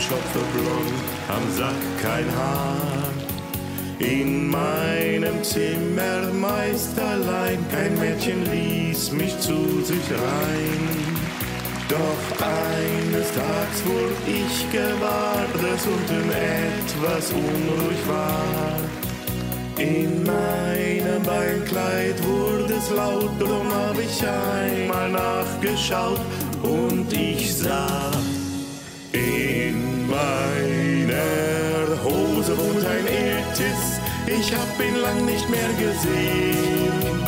Schopfe blond, am Sack kein Haar. In meinem Zimmer meist allein, kein Mädchen ließ mich zu sich rein. Doch eines Tags wurde ich gewahr, dass unten etwas unruhig war. In meinem Beinkleid wurde es laut, drum hab ich einmal nachgeschaut und ich sah ich hab ihn lang nicht mehr gesehen.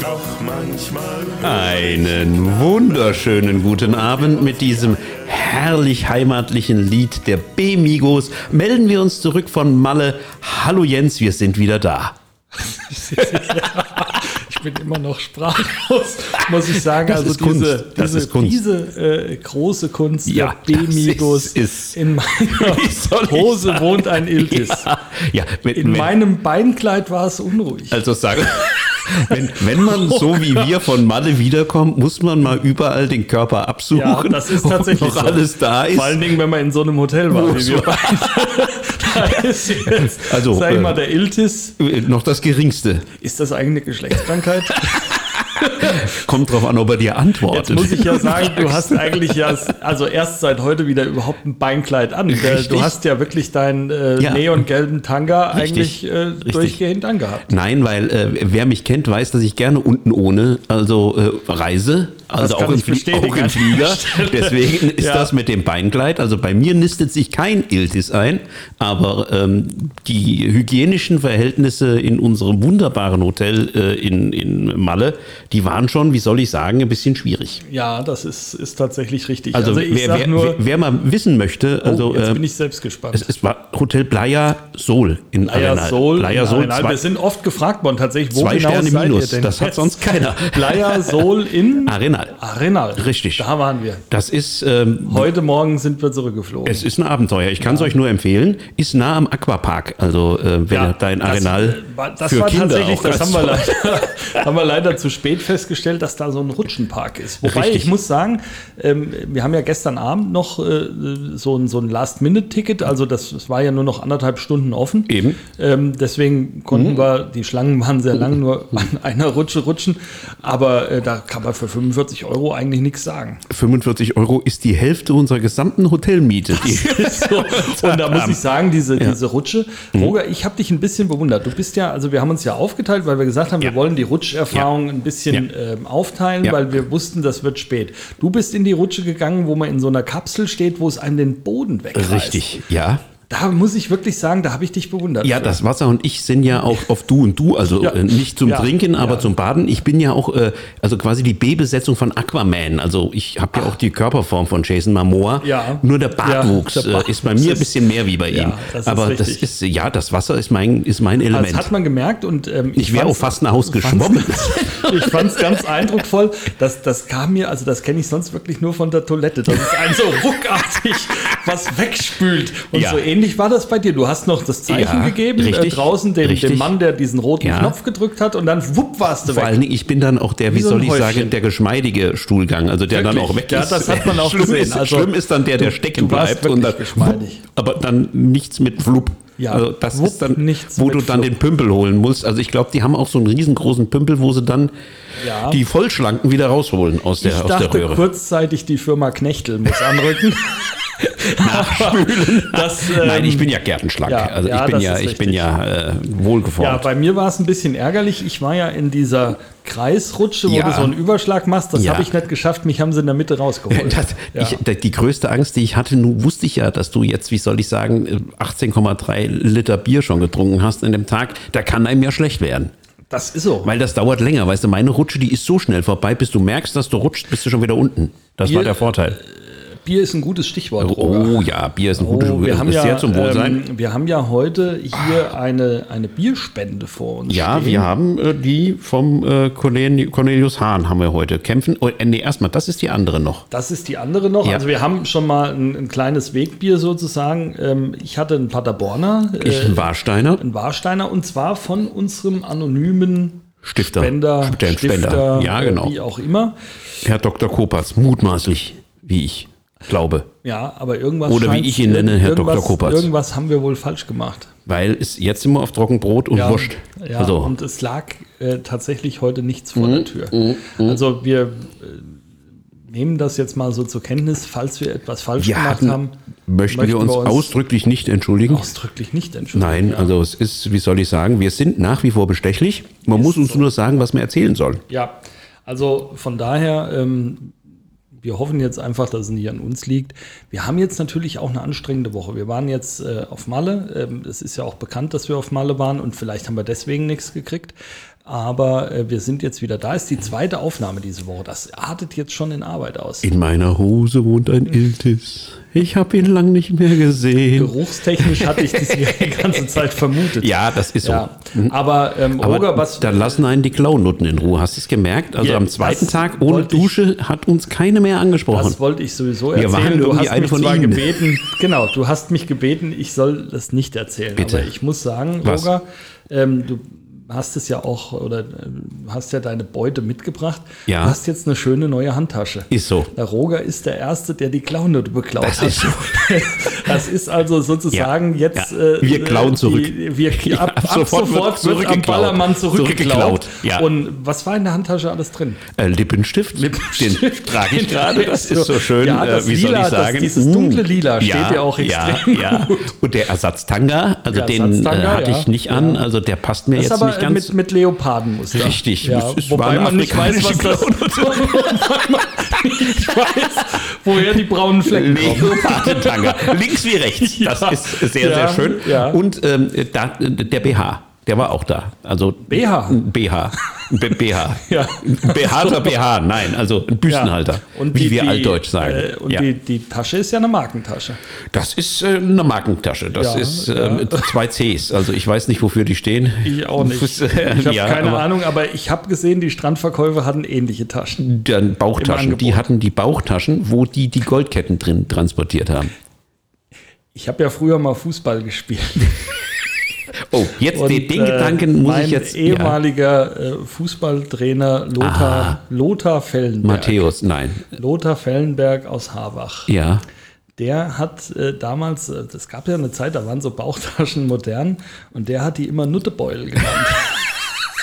Doch manchmal. Einen wunderschönen guten Abend mit diesem herrlich heimatlichen Lied der B-Migos. Melden wir uns zurück von Malle. Hallo Jens, wir sind wieder da. Ich bin immer noch sprachlos, muss ich sagen. Das also diese, diese, diese äh, große Kunst Ja, der das ist- ist- in meiner Hose wohnt ein Iltis. Ja, ja mit, In mit, meinem Beinkleid war es unruhig. also sagen, wenn, wenn man so wie wir von Malle wiederkommt, muss man mal überall den Körper absuchen. ja, das ist tatsächlich noch so. alles da ist. Vor allen Dingen, wenn man in so einem Hotel war, wie wir beide. Da ist jetzt, Also, sag ich äh, mal, der Iltis. Noch das Geringste. Ist das eigentlich eine Geschlechtskrankheit? Kommt drauf an, ob er dir antwortet. Jetzt muss ich ja sagen, du hast eigentlich ja, also erst seit heute wieder überhaupt ein Beinkleid an. Richtig. Du hast ja wirklich deinen äh, Ja. neongelben Tanga Richtig. eigentlich äh, durchgehend angehabt. Nein, weil äh, wer mich kennt, weiß, dass ich gerne unten ohne, also äh, reise. Also auch im, auch im Flieger. Deswegen ist Ja. das mit dem Beinkleid. Also bei mir nistet sich kein Iltis ein, aber ähm, die hygienischen Verhältnisse in unserem wunderbaren Hotel äh, in, in Malle, die waren schon, wie soll ich sagen, ein bisschen schwierig. Ja, das ist, ist tatsächlich richtig. Also, Also, ich wer, wer, nur, wer, mal wissen möchte, also oh, jetzt äh, bin ich selbst gespannt. es, es war Hotel Playa Sol in Playa Arenal. Sol, Playa Sol, Nein, zwei, wir sind oft gefragt worden, tatsächlich, wo zwei genau Sterne seid minus. ihr denn? Das hat jetzt? sonst keiner. Playa Sol in Arenal. Arenal. Richtig. Da waren wir. Das ist, ähm, Heute Morgen sind wir zurückgeflogen. es ist ein Abenteuer. Ich kann es euch nur empfehlen. Ist nah am Aquapark. Also äh, wenn ihr da in Arenal Das, äh, war- das für war Kinder tatsächlich, auch das haben wir, leider, haben wir leider zu spät festgestellt, dass da so ein Rutschenpark ist. Wobei Richtig. ich muss sagen, ähm, wir haben ja gestern Abend noch äh, so ein, so ein Last-Minute-Ticket, also das, das war ja nur noch anderthalb Stunden offen. Eben. Ähm, deswegen konnten Mhm. wir, die Schlangen waren sehr lang, nur an einer Rutsche rutschen. Aber äh, da kann man für 45 Euro eigentlich nichts sagen. 45 Euro ist die Hälfte unserer gesamten Hotelmiete. So, und da muss ich sagen, diese, diese Rutsche, Mhm. Roger, ich habe dich ein bisschen bewundert. Du bist ja, also wir haben uns ja aufgeteilt, weil wir gesagt haben, Ja. wir wollen die Rutscherfahrung Ja. ein bisschen Ja. ähm, aufteilen, Ja. weil wir wussten, das wird spät. Du bist in die Rutsche gegangen, wo man in so einer Kapsel steht, wo es einem den Boden wegreißt. richtig, ja. Da muss ich wirklich sagen, da habe ich dich bewundert. Ja, für. das Wasser und ich sind ja auch auf Du und Du, also Ja. äh, nicht zum Ja. Trinken, aber Ja. zum Baden. Ich bin ja auch, äh, also quasi die B-Besetzung von Aquaman. Also ich habe ja auch die Körperform von Jason Momoa. Ja. Nur der Bartwuchs äh, ist bei mir ein ist- bisschen mehr wie bei Ja, ihm. das ist aber das ist, ja, das Wasser ist mein, ist mein das Element. hat man gemerkt und ähm, ich wäre auch fast nach Haus geschwommen. Ich fand es ganz eindrucksvoll. Das, das kam mir, also das kenne ich sonst wirklich nur von der Toilette. Das ist ein so ruckartig was wegspült. Und so ähnlich war das bei dir. Du hast noch das Zeichen Ja, gegeben, äh, richtig, draußen dem, dem Mann, der diesen roten Ja. Knopf gedrückt hat und dann wupp warst du Vor allen weg. Dingen, ich bin dann auch der, wie, Wie soll ich Häufchen. sagen, der geschmeidige Stuhlgang, also der dann Wirklich? auch weg Ja, ist. das hat man auch schlimm gesehen. Ist, Also, schlimm ist dann der, der stecken bleibt und dann, geschmeidig. aber dann nichts mit Flup. Ja, also das wupp, ist dann, nichts wo du dann den Pümpel holen musst. Also ich glaube, die haben auch so einen riesengroßen Pümpel, wo sie dann Ja. die Vollschlanken wieder rausholen aus der, Ich aus der dachte Röhre. kurzzeitig, die Firma Knechtel muss anrücken. Nachspülen. Das, ähm, Nein, ich bin ja gärtenschlank. ja, also ja, ich bin das ja, ich bin ja äh, Ja, wohlgeformt. bei mir war es ein bisschen ärgerlich. Ich war ja in dieser Kreisrutsche, wo Ja. du so einen Überschlag machst. Das Ja. habe ich nicht geschafft. Mich haben sie in der Mitte rausgeholt. Das, Ja. ich, die größte Angst, die ich hatte, nun wusste ich ja, dass du jetzt, wie soll ich sagen, 18,3 Liter Bier schon getrunken hast in dem Tag. Da kann einem ja schlecht werden. das ist so. Weil das dauert länger. Weißt du, meine Rutsche, die ist so schnell vorbei, bis du merkst, dass du rutschst, bist du schon wieder unten. Das Bier- war der Vorteil. Bier ist ein gutes Stichwort. Roger. Oh ja, Bier ist ein gutes Oh, wir, haben ja, zum Wohlsein. ähm, wir haben ja heute hier eine, eine Bierspende vor uns. ja, stehen. wir haben äh, die vom äh, Corneli- Cornelius Hahn haben wir heute kämpfen. Oh, äh, nee, erstmal, das ist die andere noch. Das ist die andere noch. Ja. Also wir haben schon mal ein, ein kleines Wegbier sozusagen. Ähm, ich hatte einen Paderborner, Ich, äh, ein Warsteiner. einen Warsteiner und zwar von unserem anonymen Stifter. Spender, Spender, Stifter, ja, äh, genau. wie auch immer. Herr Dr. Kopers, mutmaßlich, wie ich. Glaube. Ja, aber irgendwas. Oder wie ich ihn nenne, Herr Dr. Kopatz. Irgendwas haben wir wohl falsch gemacht. Weil es jetzt immer auf Trockenbrot und Wurst. Ja, also, und es lag äh, tatsächlich heute nichts vor Mhm, der Tür. Also wir äh, nehmen das jetzt mal so zur Kenntnis, falls wir etwas falsch wir gemacht haben. möchten wir uns, ausdrücklich nicht entschuldigen. ausdrücklich nicht entschuldigen. Nein, ja. also es ist, wie soll ich sagen, wir sind nach wie vor bestechlich. Man muss uns nur sagen, was wir erzählen sollen. Ja, also von daher, ähm, wir hoffen jetzt einfach, dass es nicht an uns liegt. Wir haben jetzt natürlich auch eine anstrengende Woche. Wir waren jetzt äh, auf Malle. Ähm, es ist ja auch bekannt, dass wir auf Malle waren und vielleicht haben wir deswegen nichts gekriegt. Aber äh, wir sind jetzt wieder da. Ist die zweite Aufnahme diese Woche. Das artet jetzt schon in Arbeit aus. In meiner Hose wohnt ein Iltis. Ich habe ihn lang nicht mehr gesehen. Geruchstechnisch hatte ich das die ganze Zeit vermutet. Ja, das ist so. Ja, aber ähm, Aber Roger, was dann lassen einen die Klaunutten in Ruhe. Hast du es gemerkt? Also Ja, am zweiten Tag ohne wollte ich- Dusche hat uns keine mehr angesprochen. Das wollte ich sowieso Wir waren erzählen. Du hast eine mich von zwar Ihnen. gebeten, genau, du hast mich gebeten, ich soll das nicht erzählen. Bitte. Aber ich muss sagen? Roger, ähm, du hast es ja auch oder äh, hast ja deine Beute mitgebracht. Ja. Du hast jetzt eine schöne neue Handtasche. Ist so. Der Roger ist der Erste, der die Klaunutte beklaut Das hat. ist so. das ist also sozusagen Ja, jetzt. ja. äh, Wir klauen äh, zurück. Die, wir, Ja, ab, ab sofort sofort, wird wird, am. Ballermann zurückgeklaut. Zurückgeklaut. Und was war in der Handtasche alles drin? Äh, Lippenstift, Lippenstift. den trage ich gerade. Das ist so schön. Ja, das äh, wie soll Lila, ich sagen? Das, dieses Mm. dunkle Lila steht ja, auch extrem gut. Und der Ersatztanga, also Der den äh, Ersatztanga, hatte ich nicht an. Also der passt mir Das jetzt nicht äh, ganz. mit, mit Leopardenmuster. Richtig, Ja, es wobei man nicht weiß, was das nicht weiß, woher die braunen Flecken kommen. Leopardentanga. Links wie rechts. Das Ja. ist sehr, Ja, sehr schön. Und ähm, da, der BH, der war auch da. Also BH? BH. BH. Ja. Behaarter BH. Nein, also ein Büstenhalter. Und wie die, wir altdeutsch sagen. Äh, und ja. die, die Tasche ist ja eine Markentasche. Das ist äh, eine Markentasche. Das Ja, ist ja. ähm, zwei Cs. Also ich weiß nicht, wofür die stehen. Ich auch nicht. Das, Ich äh, habe ja, keine aber Ahnung, aber ich habe gesehen, die Strandverkäufer hatten ähnliche Taschen. Dann Bauchtaschen. Die hatten die Bauchtaschen, wo die die Goldketten drin transportiert haben. Ich habe ja früher mal Fußball gespielt. Oh, jetzt den, den äh, Gedanken muss ich jetzt. Ja. ehemaliger äh, Fußballtrainer Lothar, Lothar Fellenberg. Matthäus, nein. Lothar Fellenberg aus Harbach. Ja. Der hat äh, damals, äh, es gab ja eine Zeit, da waren so Bauchtaschen modern und der hat die immer Nuttebeutel genannt.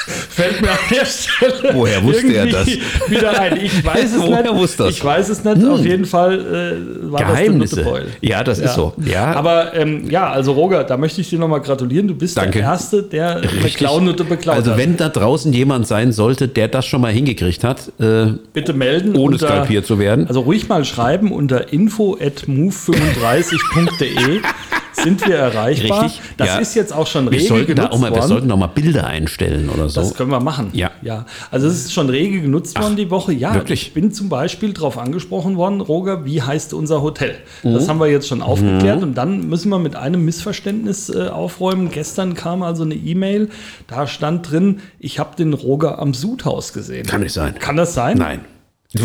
Fällt mir an der Stelle Woher wusste er irgendwie wieder ein. Ich weiß es Woher nicht. wusste das? Ich weiß es nicht. Auf jeden Fall äh, war Geheimnisse. das. Ja, das ist so. Ja. Aber ähm, ja, also Roger, da möchte ich dir nochmal gratulieren. Du bist Danke. der Erste, der Richtig. Klaunutte beklaut Also hat. wenn da draußen jemand sein sollte, der das schon mal hingekriegt hat, äh, Bitte melden. ohne unter- skalpiert zu werden. Also ruhig mal schreiben unter info.move35.de sind wir erreichbar. Richtig, Das ja. ist jetzt auch schon wir rege da genutzt auch mal, wir worden. sollten auch mal Bilder einstellen oder so. das können wir machen. Ja. ja. Also es ist schon rege genutzt worden die Woche. Ja, wirklich? ich bin zum Beispiel darauf angesprochen worden, Roger, wie heißt unser Hotel? Mhm. Das haben wir jetzt schon aufgeklärt und dann müssen wir mit einem Missverständnis äh, aufräumen. Gestern kam also eine E-Mail, da stand drin, ich habe den Roger am Sudhaus gesehen. Kann nicht sein. Kann das sein? Nein.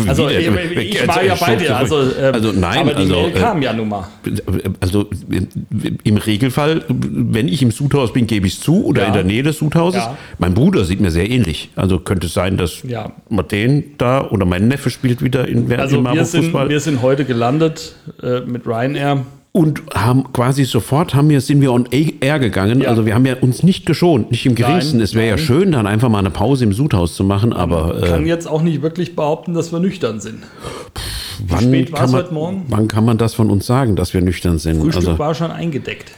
Also ich, äh, ich war ja bei dir, also, ähm, also nein, aber die also, Mail äh, kam ja nun mal. Also im Regelfall, wenn ich im Sudhaus bin, gebe ich es zu oder Ja. in der Nähe des Sudhauses. Ja. Mein Bruder sieht mir sehr ähnlich. Also könnte es sein, dass Ja. man den da oder mein Neffe spielt wieder in Also in wir sind, Fußball wir sind heute gelandet äh, mit Ryanair. Und haben quasi sofort haben wir sind wir on air gegangen. Ja. Also wir haben ja uns nicht geschont, nicht im geringsten. Nein, es wäre ja schön, dann einfach mal eine Pause im Sudhaus zu machen. Aber äh, Kann jetzt auch nicht wirklich behaupten, dass wir nüchtern sind. wann spät war's kann man, heute Morgen? wann kann man das von uns sagen, dass wir nüchtern sind? Frühstück also war schon eingedeckt.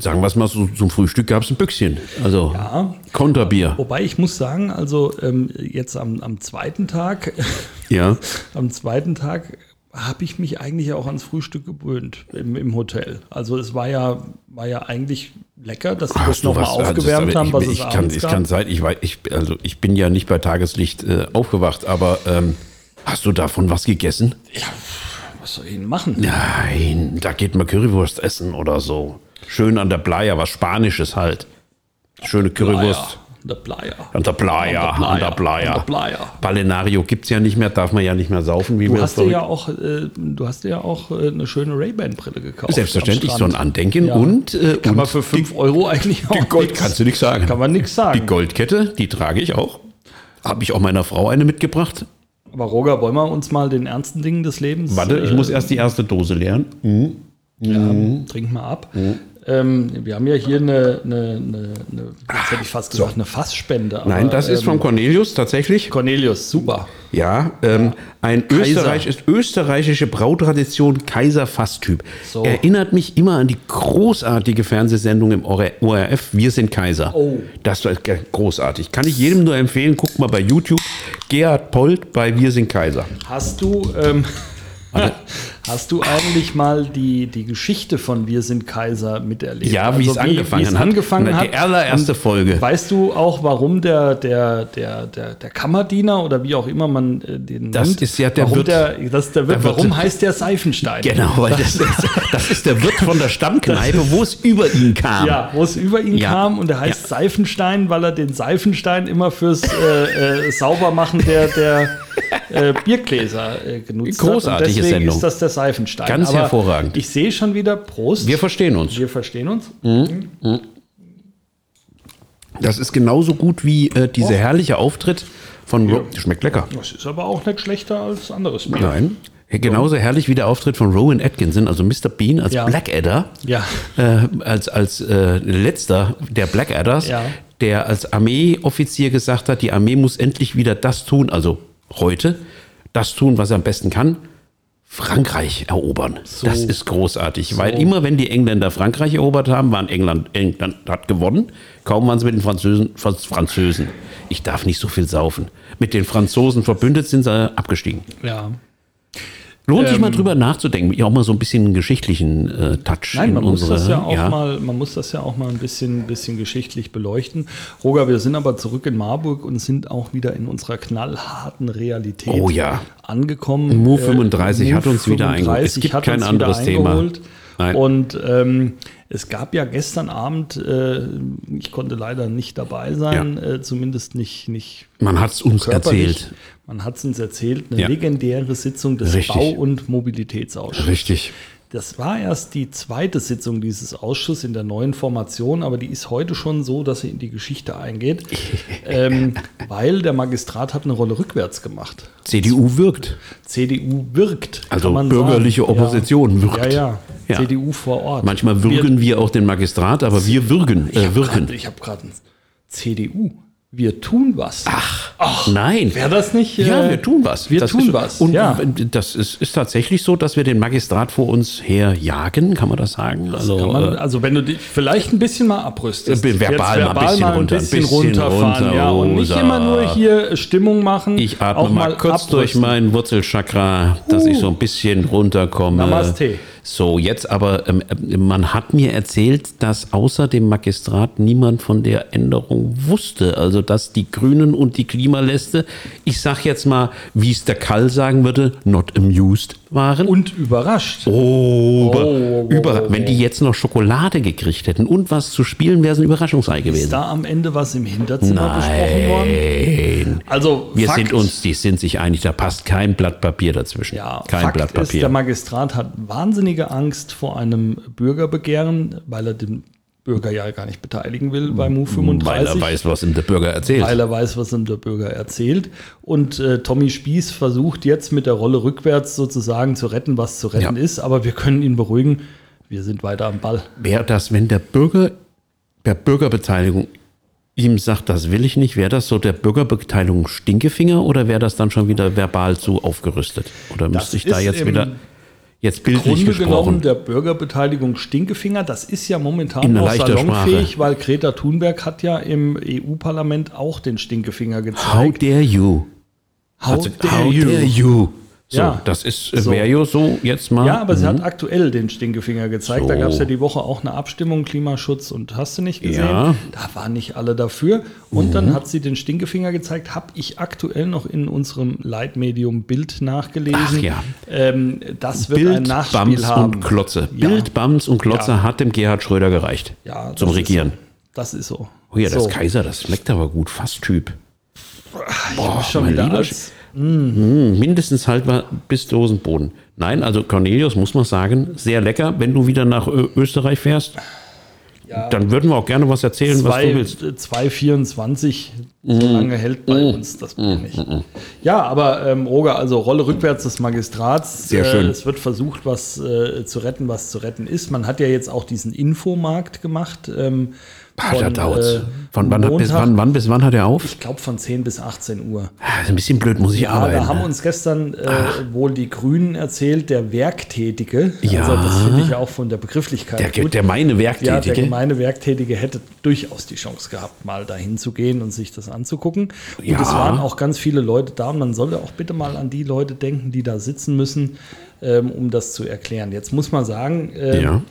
sagen wir es mal so, zum Frühstück gab es ein Büchschen. Also Ja. Konterbier. Wobei ich muss sagen, also ähm, jetzt am, am zweiten Tag, Ja. am zweiten Tag habe ich mich eigentlich auch ans Frühstück gewöhnt im, im Hotel. Also es war ja, war ja eigentlich lecker, dass sie das Hast du nochmal also aufgewärmt das- haben, was ich, es ich kann, ich kann sein, ich weiß, ich, also ich bin ja nicht bei Tageslicht äh, aufgewacht, aber ähm, hast du davon was gegessen? Was soll ich denn machen? Nein, da geht man Currywurst essen oder so. Schön an der Playa, was Spanisches halt. Schöne Currywurst. Der Playa. An der Playa, an der Playa. An der Playa. Balenario gibt es ja nicht mehr, darf man ja nicht mehr saufen, wie Du hast, dir ja auch, äh, du hast dir ja auch äh, eine schöne Ray-Ban-Brille gekauft. Selbstverständlich so ein. Andenken Ja. und, äh, Kann und man für 5 Euro eigentlich auch die Gold nix- kannst du nichts sagen. Kann man nichts sagen. Die Goldkette, die trage ich auch. Habe ich auch meiner Frau eine mitgebracht. Aber Roger, wollen wir uns mal den ernsten Dingen des Lebens. Warte, ich äh, muss erst die erste Dose leeren. Ja, trink mal ab. Ähm, wir haben ja hier eine, eine, eine, eine jetzt hätte ich fast gesagt, eine Fassspende. aber, Nein, das ist ähm, von Cornelius tatsächlich. Cornelius, super. Ja, ähm, ein Kaiser. Österreich ist österreichische Brautradition Kaiser Fasstyp. So. Erinnert mich immer an die großartige Fernsehsendung im ORF Wir sind Kaiser. Oh. Das war ge- großartig. Kann ich jedem nur empfehlen. Guckt mal bei YouTube. Gerhard Polt bei Wir sind Kaiser. Hast du, ähm, hast du eigentlich mal die, die Geschichte von Wir sind Kaiser miterlebt? Ja, wie es angefangen hat. angefangen hat. die allererste Folge. Weißt du auch, warum der, der, der, der, der Kammerdiener oder wie auch immer man äh, den Das nennt, ist ja der warum Wirt. Der, das ist der Wirt. Der Wirt. Warum heißt der Seifenstein? Genau, weil das, ist, das ist der Wirt von der Stammkneipe, wo es über ihn kam. Ja, wo es über ihn Ja. kam und er heißt Seifenstein, weil er den Seifenstein immer fürs äh, äh, Saubermachen der, der äh, Biergläser äh, genutzt Großartige hat. Deswegen Sendung. ist das der Seifenstein. Ganz hervorragend. Ich sehe schon wieder, Prost. Wir verstehen uns. Wir verstehen uns. Das ist genauso gut wie äh, dieser herrliche Auftritt von Ro Schmeckt lecker. Das ist aber auch nicht schlechter als anderes Bier. Nein. Genauso herrlich wie der Auftritt von Rowan Atkinson, also Mr. Bean als Ja. Blackadder, Ja. äh, als, als äh, letzter der Blackadders, Ja. der als Armeeoffizier gesagt hat, die Armee muss endlich wieder das tun, also heute, das tun, was er am besten kann, Frankreich erobern. Das ist großartig, weil immer wenn die Engländer Frankreich erobert haben, waren England, England hat gewonnen. Kaum waren sie mit den Französen, Franz- Französen. Ich darf nicht so viel saufen. Mit den Franzosen verbündet sind sie abgestiegen. Ja. Lohnt sich Ähm, mal drüber nachzudenken, ja auch mal so ein bisschen einen geschichtlichen äh, Touch Nein, in man muss, unsere. das ja auch Mal, man muss das ja auch mal ein bisschen, bisschen geschichtlich beleuchten. Roger, wir sind aber zurück in Marburg und sind auch wieder in unserer knallharten Realität Oh ja. angekommen. Move 35 hat uns wieder eingeholt. Es 35 gibt kein uns anderes Thema. Nein. Und ähm, es gab ja gestern Abend, äh, ich konnte leider nicht dabei sein, äh, zumindest nicht, nicht Man hat es uns erzählt. Man hat es uns erzählt, eine Ja. legendäre Sitzung des Richtig. Bau- und Mobilitätsausschusses. Richtig. Das war erst die zweite Sitzung dieses Ausschusses in der neuen Formation, aber die ist heute schon so, dass sie in die Geschichte eingeht, ähm, weil der Magistrat hat eine Rolle rückwärts gemacht. CDU wirkt. CDU wirkt. Also bürgerliche sagen. Opposition ja. wirkt. Ja, ja, Ja. CDU vor Ort. Manchmal würgen wir, auch den Magistrat, aber wir würgen. ich Äh, habe wirken. gerade hab grad ein CDU. Wir tun was. Ach, nein. Wäre das nicht? Ja, äh, wir tun was. Wir Das tun ist, was. Und ja. das ist, ist tatsächlich so, dass wir den Magistrat vor uns herjagen, kann man das sagen? also, Kann man, äh, also wenn du dich vielleicht ein bisschen mal abrüstest. Äh, verbal Jetzt mal ein bisschen runter, ein bisschen runterfahren, runter, ja. Und nicht immer nur hier Stimmung machen. ich atme auch mal kurz durch abrüsten. mein Wurzelchakra, dass ich so ein bisschen runterkomme. Namaste. So, jetzt aber, ähm, äh, man hat mir erzählt, dass außer dem Magistrat niemand von der Änderung wusste. Also, dass die Grünen und die Klimaläste, ich sag jetzt mal, wie es der Kall sagen würde, not amused waren. Und überrascht. Oh, über, Oh, oh, über, oh, wenn die jetzt noch Schokolade gekriegt hätten und was zu spielen, wäre es ein Überraschungsei Ist gewesen. da am Ende was im Hinterzimmer besprochen worden? Nein. Also Wir Fakt, sind uns, die sind sich einig, da passt kein Blatt Papier dazwischen. ja, kein Fakt Blatt ist, der Papier. Magistrat hat wahnsinnige Angst vor einem Bürgerbegehren, weil er den Bürger ja gar nicht beteiligen will bei Move 35. Weil er weiß, was ihm der Bürger erzählt. weil er weiß, was ihm der Bürger erzählt. Und äh, Tommy Spieß versucht jetzt mit der Rolle rückwärts sozusagen zu retten, was zu retten Ja. ist. Aber wir können ihn beruhigen. Wir sind weiter am Ball. Wäre das, wenn der Bürger der Bürgerbeteiligung ihm sagt, das will ich nicht, wäre das so der Bürgerbeteiligung Stinkefinger oder wäre das dann schon wieder verbal zu aufgerüstet? Oder müsste ich da jetzt wieder jetzt bildlich Grunde genommen gesprochen? der Bürgerbeteiligung Stinkefinger. Das ist ja momentan leichter salonfähig, Sprache. weil Greta Thunberg hat ja im EU-Parlament auch den Stinkefinger How gezeigt. dare you? How, Also, how dare you? So, Ja. das ist, So. wäre ja so jetzt mal. Ja, aber sie hat aktuell den Stinkefinger gezeigt. Da So. gab es ja die Woche auch eine Abstimmung, Klimaschutz und hast du nicht gesehen. Ja. Mhm. Da waren nicht alle dafür. Und dann hat sie den Stinkefinger gezeigt. Habe ich aktuell noch in unserem Leitmedium Bild nachgelesen. Ach ja. Ähm, das wird ein Bild, Nachspiel Bams haben. und Klotze. Ja. Bild, Bams und Klotze Ja. hat dem Gerhard Schröder gereicht. Ja, zum ist Regieren. So. Das ist so. Oh ja, das so. Kaiser, das schmeckt aber gut. Fast Typ. Boah, schon mein wieder lieber als, Hm, mindestens haltbar bis Dosenboden. Nein, also Cornelius muss man sagen, sehr lecker. Wenn du wieder nach Ö Österreich fährst, Ja. Dann würden wir auch gerne was erzählen, was du willst. 2,24, so lange hält bei uns das Bier nicht. Ja, aber ähm, Roger, also Rolle rückwärts des Magistrats. Sehr schön. Äh, es wird versucht, was äh, zu retten, was zu retten ist. Man hat ja jetzt auch diesen Infomarkt gemacht. Ähm, Ah, da von, dauert's. äh, Von wann, hat, bis, Montag- wann, wann bis wann hat er auf? Ich glaube von 10 bis 18 Uhr. Ah, ist ein bisschen blöd, muss ich Ja, arbeiten. da haben uns gestern äh, wohl die Grünen erzählt, der Werktätige. Ja. Also das finde ich ja auch von der Begrifflichkeit der, gut. der meine ja, der Werktätige. gemeine Werktätige hätte durchaus die Chance gehabt, mal dahin zu gehen und sich das anzugucken. Und Ja. es waren auch ganz viele Leute da. Und man sollte auch bitte mal an die Leute denken, die da sitzen müssen, ähm, um das zu erklären. Jetzt muss man sagen, ähm, ja.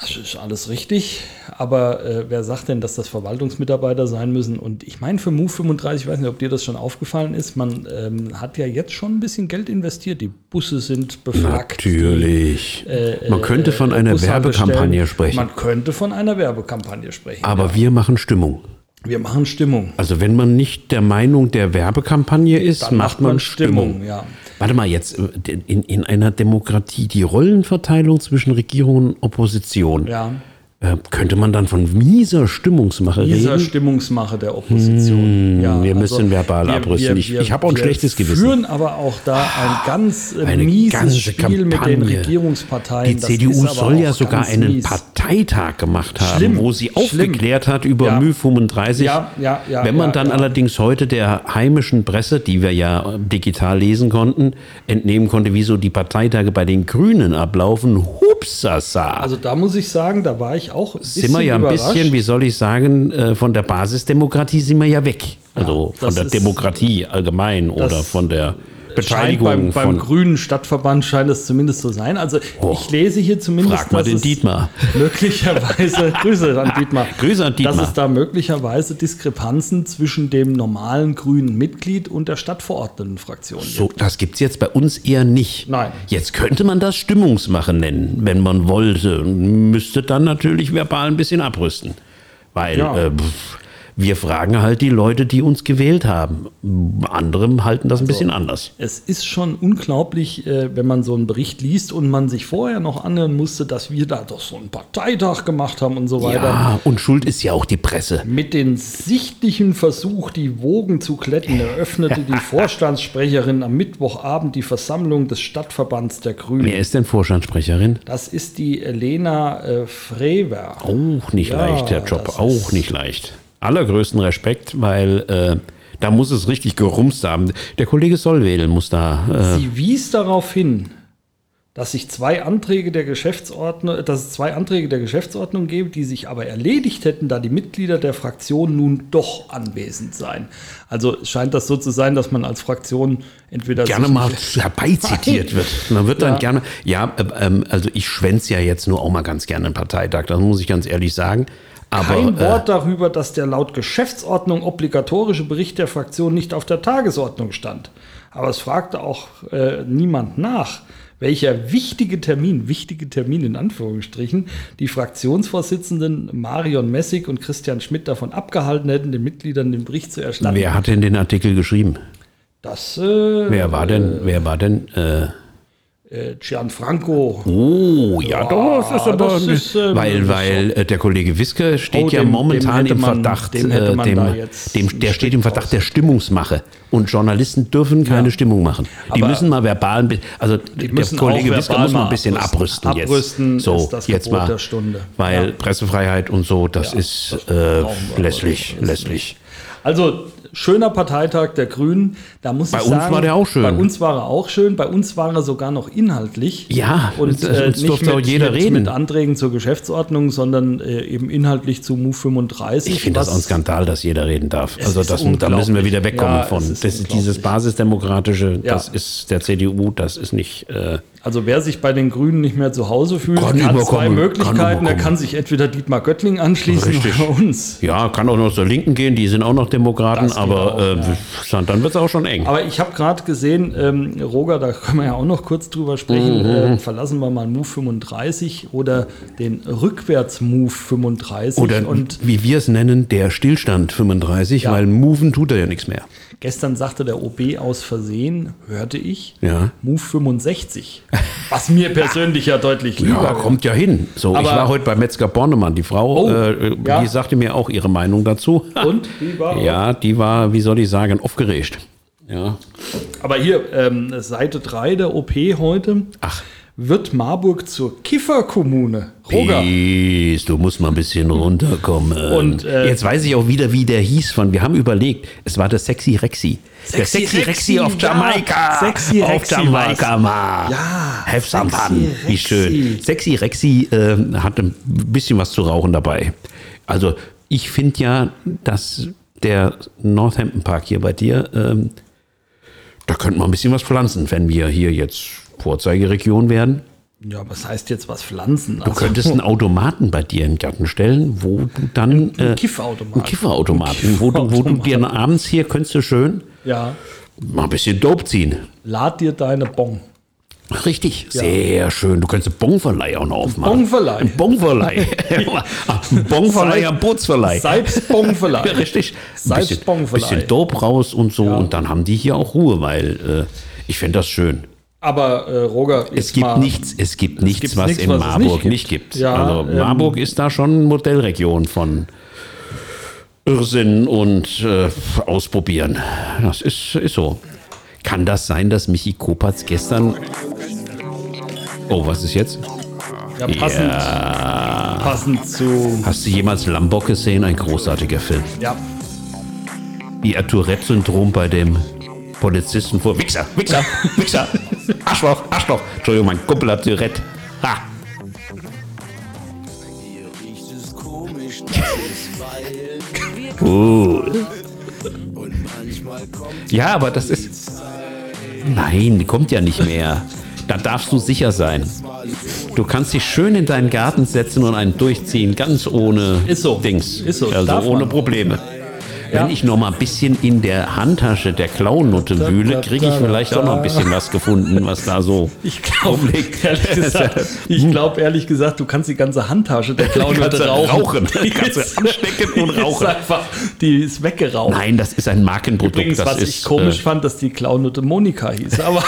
Das ist alles richtig, aber äh, wer sagt denn, dass das Verwaltungsmitarbeiter sein müssen? Und ich meine, für Move 35, ich weiß nicht, ob dir das schon aufgefallen ist, man ähm, hat ja jetzt schon ein bisschen Geld investiert. Die Busse sind befragt. Natürlich. die, äh, Man könnte von einer. Werbekampagne sprechen. Man könnte von einer Werbekampagne sprechen. Aber wir machen Stimmung. wir machen Stimmung. Also wenn man nicht der Meinung der Werbekampagne ist, Dann macht man Stimmung. ja. Warte mal, jetzt äh, in, in einer Demokratie die Rollenverteilung zwischen Regierung und Opposition. Ja. Äh, könnte man dann von mieser Stimmungsmache Dieser reden? Stimmungsmache der Opposition. ja, Hm, wir müssen verbal abrüsten. Ich- ich hab auch ein wir schlechtes Gewissen. führen aber auch da ein ganz Eine mieses ganze Spiel mit den Kampagne. Regierungsparteien. Die Das CDU soll ja sogar einen mies. Parteitag gemacht haben, Schlimm, wo sie schlimm. aufgeklärt hat über Ja. Mü 35. Ja, ja, ja, Wenn man ja, dann ja. allerdings heute der heimischen Presse, die wir ja digital lesen konnten, entnehmen konnte, wieso die Parteitage bei den Grünen ablaufen, hupsasa. Also da muss ich sagen, da war ich auch ein sind wir ja ein überrascht. bisschen, wie soll ich sagen, äh, von der Basisdemokratie sind wir ja weg. Also von das der ist- Demokratie allgemein oder von der Beteiligung beim, beim grünen Stadtverband scheint es zumindest so sein. Also ich lese hier zumindest, Frag mal dass den es Dietmar. möglicherweise Grüße an Dietmar, Grüße an Dietmar. dass es da möglicherweise Diskrepanzen zwischen dem normalen grünen Mitglied und der Stadtverordnetenfraktion gibt. So, das gibt's jetzt bei uns eher nicht. Nein. Jetzt könnte man das Stimmungsmache nennen, wenn man wollte. Müsste dann natürlich verbal ein bisschen abrüsten. Weil Ja. äh, pff, wir fragen halt die Leute, die uns gewählt haben. Andere halten das ein bisschen anders. Es ist schon unglaublich, äh, wenn man so einen Bericht liest und man sich vorher noch anhören musste, dass wir da doch so einen Parteitag gemacht haben und so weiter. Ja, und schuld ist ja auch die Presse. Mit dem sichtlichen Versuch, die Wogen zu glätten, eröffnete die Vorstandssprecherin am Mittwochabend die Versammlung des Stadtverbands der Grünen. Wer ist denn Vorstandssprecherin? Das ist die Lena äh, Frewer. Auch nicht Ja, leicht, der Job. Auch nicht leicht. Allergrößten Respekt, weil äh, da muss es richtig gerumst haben. Der Kollege Sollwedel muss da. Äh, Sie wies darauf hin, dass sich zwei Anträge der Geschäftsordnung, dass es zwei Anträge der Geschäftsordnung gäbe, die sich aber erledigt hätten, da die Mitglieder der Fraktion nun doch anwesend seien. Also scheint das so zu sein, dass man als Fraktion entweder gerne mal herbeizitiert wird. Man wird dann Ja. gerne, ja, äh, ähm, also ich schwänze ja jetzt nur auch mal ganz gerne einen Parteitag, das muss ich ganz ehrlich sagen. Aber Kein äh, Wort darüber, dass der laut Geschäftsordnung obligatorische Bericht der Fraktion nicht auf der Tagesordnung stand. Aber es fragte auch äh, niemand nach, welcher wichtige Termin, wichtige Termin in Anführungsstrichen, die Fraktionsvorsitzenden Marion Messig und Christian Schmidt davon abgehalten hätten, den Mitgliedern den Bericht zu erstatten. wer hat denn den Artikel geschrieben? Das äh, Wer war denn, wer war denn, äh, äh, Gianfranco. Oh, ja, das ist aber. das ist, ähm, weil weil äh, der Kollege Wiske steht Oh, ja dem- momentan dem hätte im man- Verdacht, dem äh, man dem, dem, ein der steht im Verdacht raus. der Stimmungsmache. Und Journalisten dürfen keine Stimmung machen. Die Aber- müssen mal verbal, also der Kollege Wiske muss mal ein bisschen abrüsten. abrüsten, Abrüsten jetzt. So, jetzt mal. Weil Ja. Pressefreiheit und so, das Ja, ist das äh, lässlich. Also schöner Parteitag der Grünen. Da muss Bei ich uns sagen, war der auch schön. Bei uns war er auch schön. Bei uns war er sogar noch inhaltlich. Ja, und äh, uns nicht durfte mit, auch jeder mit, reden. mit Anträgen zur Geschäftsordnung, sondern äh, eben inhaltlich zu Move 35. Ich finde das auch ein Skandal, dass jeder reden darf. Es Also das, da müssen wir wieder wegkommen Ja, von. Das dieses. Basisdemokratische, Ja. das ist der CDU, das ist nicht. Äh, Also wer sich bei den Grünen nicht mehr zu Hause fühlt, Kann kann, zwei kann Möglichkeiten. er überkommen. kann sich entweder Dietmar Göttling anschließen Richtig. oder uns. ja, kann auch noch zur Linken gehen, die sind auch noch Demokraten, Das aber auch, äh, ja. dann wird es auch schon eng. Aber ich habe gerade gesehen, ähm, Roger, da können wir ja auch noch kurz drüber sprechen. Mhm. Äh, verlassen wir mal Move 35 oder den Rückwärts-Move 35. Oder und wie wir es nennen, der Stillstand 35, Ja. weil moven tut er ja nichts mehr. gestern sagte der OB aus Versehen, hörte ich, Ja. Move 65. Was mir persönlich ja deutlich lieber Ja, kommt ja hin. So, ich Aber- war heute bei Metzger Bornemann. Die Frau, Oh, äh, ja. die sagte mir auch ihre Meinung dazu. Und? Wie war Ja, die war, wie soll ich sagen, aufgeregt. Ja. Aber hier, ähm, Seite 3 der OP heute. Ach. Wird Marburg zur Kifferkommune? Roger. Peace, du musst mal ein bisschen runterkommen. Und, äh, Jetzt weiß ich auch wieder, wie der hieß von. Wir haben überlegt, es war der Sexy Rexy. der Sexy Sexy Rexy Rexy, auf ja. Jamaika. Sexy auf Rexy Jamaika mal. Ja, Have some Sexy fun. Wie schön. Sexy Rexy äh, hat ein bisschen was zu rauchen dabei. Also ich finde ja, dass der Northampton Park hier bei dir, ähm, da könnte man ein bisschen was pflanzen, wenn wir hier jetzt Vorzeigeregion werden. Ja, was heißt jetzt was pflanzen? Du könntest einen Automaten bei dir in den Garten stellen, wo du dann. Äh, Kiffautomat. Einen Kifferautomaten, wo, du, wo du dir abends hier könntest du schön Ja. mal ein bisschen Dope ziehen. Lad dir deine Bon. Richtig, sehr schön. Du könntest einen Bonverleih auch noch aufmachen. Bonverleih. Ein Bonverleih. ein Bonverleih am Bootsverleih. Vielleicht. Ja, richtig. Ein bisschen, Salzbonverleih. bisschen Dope raus und so. Und dann haben die hier auch Ruhe, weil äh, ich fände das schön. Aber äh, Roger, Es gibt mal, nichts, es gibt nichts, gibt was nichts, in was es Marburg nicht nicht gibt. gibt. Ja, also ähm, Marburg ist da schon Modellregion von Irrsinn und äh, Ausprobieren. Das ist, ist so. Kann das sein, dass Michi Kopatz gestern. Oh, was ist jetzt? Ja, passend, passend zu. Hast du jemals Lambok gesehen? Ein großartiger Film. Ja. Wie Tourette-Syndrom bei dem Polizisten vor. Wichser, Wichser, Wichser, Arschloch, Arschloch. Entschuldigung, mein Kumpel hat. Ha. Cool. und manchmal kommt Ja, aber das ist. Nein, die kommt ja nicht mehr. Da darfst du sicher sein. Du kannst dich schön in deinen Garten setzen und einen durchziehen, ganz ohne Ist so. Dings. Ist so. Also Darf ohne man. Probleme. Wenn ich noch mal ein bisschen in der Handtasche der Klaunutte wühle, kriege ich vielleicht auch noch ein bisschen was gefunden, was da so Ich glaube, ehrlich gesagt, ich glaube ehrlich gesagt, du kannst die ganze Handtasche der du rauchen. rauchen. Die Kannst du anstecken und rauchen. Ist einfach, die ist weggeraucht. Nein, das ist ein Markenprodukt. Übrigens, das was ist, ich komisch äh, fand, dass die Klaunutte Monika hieß. Aber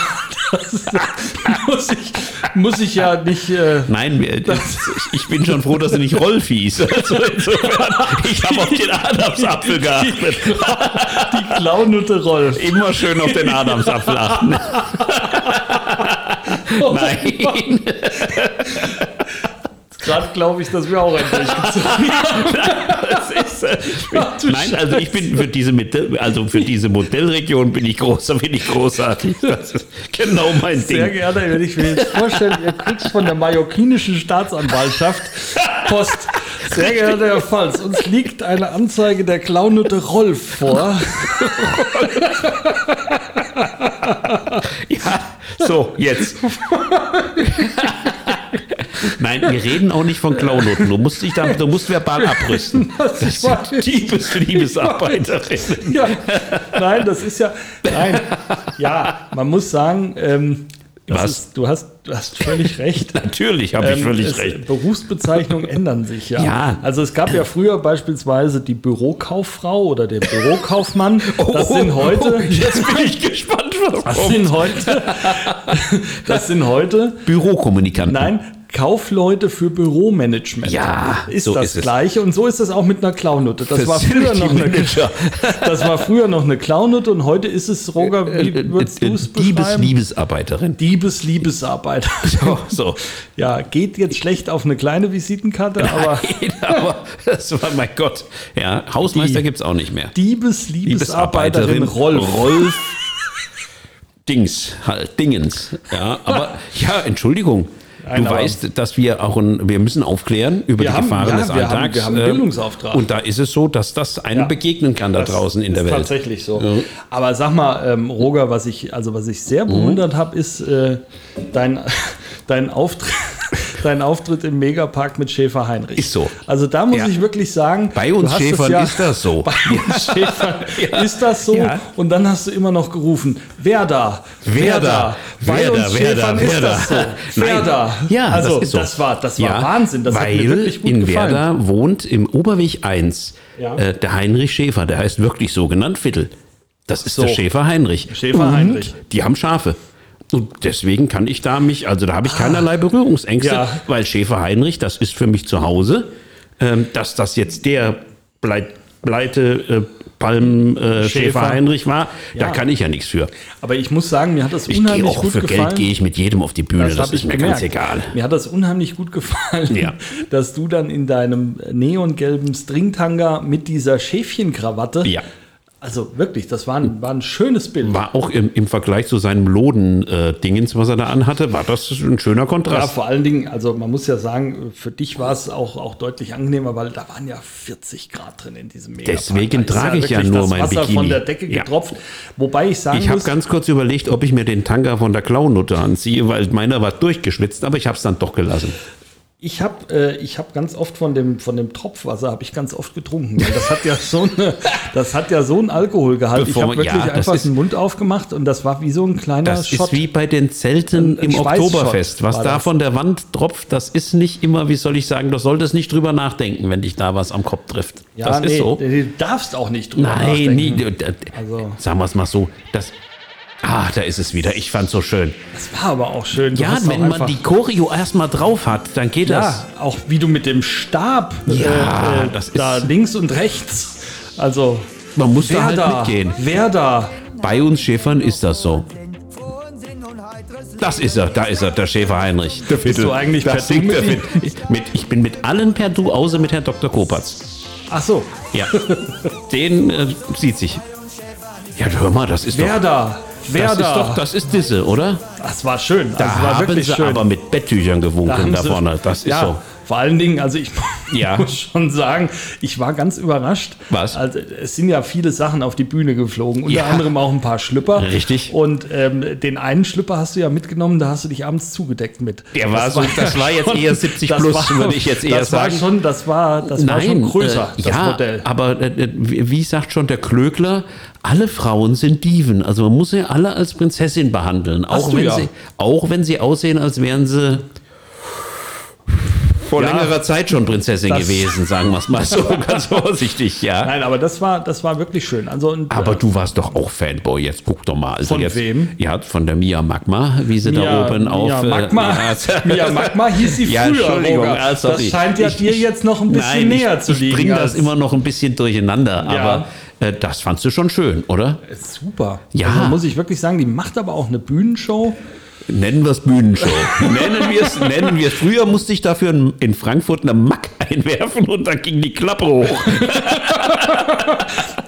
muss, ich, muss ich ja nicht. Äh, Nein, wir- ich bin schon froh, dass sie nicht Rolf hieß. Also insofern, ich habe auf den Adamsapfel geachtet. die Klaunutte Rolf. Immer schön auf den Adamsapfel achten. Oh Nein. Gerade glaube ich, dass wir auch ein durchgezogen ist, äh, bin, nein, also ich bin für diese Modell, also für diese Modellregion bin ich großer, bin ich großartig. Das ist genau mein Sehr Ding. gerne, wenn ich mir jetzt vorstelle, ihr kriegt von der mallorquinischen Staatsanwaltschaft Post. Sehr geehrter Herr Pfalz, uns liegt eine Anzeige der Klaunutte Rolf vor. Ja, so, jetzt. Nein, wir reden auch nicht von Klaunutten. Du musst dich da, du musst verbal abrüsten. Das sind Diebes, Liebesarbeiterinnen. Ja, nein, das ist ja. Nein, ja, man muss sagen, ähm, das Was? Ist, du, hast, du hast völlig recht. Natürlich habe ich Ähm, völlig es, recht. Berufsbezeichnungen ändern sich ja. Ja. Also es gab ja früher beispielsweise die Bürokauffrau oder der Bürokaufmann. Das sind heute. Oh, jetzt bin ich gespannt, was Das kommt. sind heute. Das sind heute. Bürokommunikanten. Nein, Kaufleute für Büromanagement. Ja, ist so das ist es. gleiche und so ist es auch mit einer Klaunutte. Das war Facility früher noch eine Manager. Das war früher noch eine Klaunutte und heute ist es Roger, wie würdest du es Äh, Diebes? Liebesarbeiterin. Diebes Liebesarbeiter. So, so. Ja, geht jetzt schlecht auf eine kleine Visitenkarte, aber Aber das war, mein Gott. Ja, Hausmeister Die- gibt es auch nicht mehr. Diebes Liebesarbeiterin Rolf. Rolf Dings, halt, Dingens. Ja, aber ja, Entschuldigung. Du weißt, dass wir auch ein, wir müssen aufklären über Wir die haben- Gefahren des wir haben- Alltags. wir haben einen äh, Bildungsauftrag. Und da ist es so, dass das einem begegnen kann da draußen in der ist Welt. Tatsächlich so. Aber sag mal, ähm, Roger, was ich, also was ich Mhm. sehr bewundert habe, ist äh, dein, dein, Auftritt, dein Auftritt im Megapark mit Schäfer Heinrich. Ist so. Also da muss Ja. ich wirklich sagen, Bei uns Schäfern ja- ist das so. Bei uns Schäfern Ja. ist das so. Und dann hast du immer noch gerufen, wer da? Wer da? Bei Wer uns da? Wer da? Schäfern Wer ist das so. da? Wer da? Ja, also das ist so. das war, das war Wahnsinn. Das weil hat mir wirklich gut in gefallen. Werder wohnt im Oberweg 1 Ja. äh, der Heinrich Schäfer, der heißt wirklich so genannt Viertel. Das ist So. der Schäfer Heinrich. Schäfer Und Heinrich. Die haben Schafe. Und deswegen kann ich da mich, also da habe ich keinerlei Berührungsängste, Ja. weil Schäfer Heinrich, das ist für mich zu Hause. Ähm, dass das jetzt der Bleit, Pleite äh, Palm äh, Schäfer. Schäfer. Heinrich war, da Ja. kann ich ja nichts für. Aber ich muss sagen, mir hat das Ich unheimlich auch gut für gefallen. Geld gehe ich mit jedem auf die Bühne, das, hab ist mir ganz egal. Mir hat das unheimlich gut gefallen, Ja. dass du dann in deinem neongelben Stringtanga mit dieser Schäfchenkrawatte, Ja. Also wirklich, das war ein, war ein schönes Bild. War auch im, im Vergleich zu seinem Loden-Dingens, was er da anhatte, war das ein schöner Ja, Kontrast. vor allen Dingen, also man muss ja sagen, für dich war es auch, auch deutlich angenehmer, weil da waren ja 40 Grad drin in diesem Megapark. Deswegen trage ich ja nur das mein Wasser Bikini. von der Decke Ja. getropft. Wobei ich sagen Ich habe ganz kurz überlegt, ob ich mir den Tanga von der Klaunutte anziehe, weil meiner war durchgeschwitzt, aber ich habe es dann doch gelassen. Ich habe äh, ich hab ganz oft von dem, von dem Tropfwasser habe ich ganz oft getrunken. Das hat ja so eine, das hat ja so einen Alkoholgehalt. Bevor ich habe wirklich ja, einfach ist- den Mund aufgemacht und das war wie so ein kleiner Das Shot. ist wie bei den Zelten Ein- im Oktoberfest. Was da von der Wand tropft, das ist nicht immer, wie soll ich sagen, du solltest nicht drüber nachdenken, wenn dich da was am Kopf trifft. ja, das nee, ist so. Du darfst auch nicht drüber Nein, nie, nachdenken. d- Also- sagen wir es mal so. Das, ah, da ist es wieder. Ich fand's so schön. Das war aber auch schön. Du Ja, wenn man die Choreo erstmal drauf hat, dann geht das. Ja, auch wie du mit dem Stab Ja, äh, äh, das ist- da links und rechts. Also Man muss da halt da? mitgehen. Wer da? Bei uns Schäfern ist das so. Das ist er, da ist er, der Schäfer Heinrich. Der Bist du eigentlich per das Du singt mit mit, mit, Ich bin mit allen per Du, außer mit Herrn Dr. Kopatz. Ach so, Ja, den äh, sieht sich. Ja, hör mal, das ist wer doch. da? Wer das da? ist doch, das ist Disse, oder? das war schön. Da das war haben wirklich sie schön. aber mit Betttüchern Da gewunken da, sie- vorne. Das ist ja, so. Vor allen Dingen, also ich Ja. muss schon sagen, ich war ganz überrascht. Was? Also es sind ja viele Sachen auf die Bühne geflogen, unter Ja. anderem auch ein paar Schlüpper. Richtig. Und ähm, den einen Schlüpper hast du ja mitgenommen, da hast du dich abends zugedeckt mit. Der war so- das war jetzt eher 70 das plus, war- würde ich jetzt eher das sagen. War schon, das war, das war schon größer, äh, das ja, Modell. aber äh, wie, wie sagt schon der Klögler, alle Frauen sind Diven. Also man muss sie alle als Prinzessin behandeln. Auch wenn, ja. sie, auch wenn sie aussehen, als wären sie vor Ja. längerer Zeit schon Prinzessin gewesen, sagen wir es mal so ganz vorsichtig, ja. Nein, aber das war, das war wirklich schön. Also, und, Aber äh, du warst doch auch Fanboy, jetzt guck doch mal. Also Von jetzt, wem? Ja, von der Mia Magma, wie sie da Mia, oben auf... Mia äh, Magma, ja, Mia Magma hieß sie Ja, früher, Entschuldigung, ah. Das scheint ja Ich- dir ich- jetzt noch ein bisschen Nein, näher ich, zu ich liegen. bringe das immer noch ein bisschen durcheinander, Ja. aber äh, das fandst du schon schön, oder? Super. Ja. Also muss ich wirklich sagen, die macht aber auch eine Bühnenshow. Nennen wir es Bühnenshow. nennen wir es, nennen wir es. Früher musste ich dafür in- in Frankfurt eine Mack einwerfen und dann ging die Klappe hoch.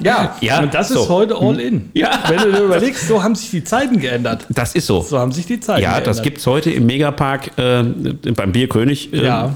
Ja, Ja, und das so. ist heute all in. Ja. Wenn du dir überlegst, so haben sich die Zeiten geändert. Das ist so. So haben sich die Zeiten Ja, geändert. das gibt es heute im Megapark, äh, beim Bierkönig, äh, Ja.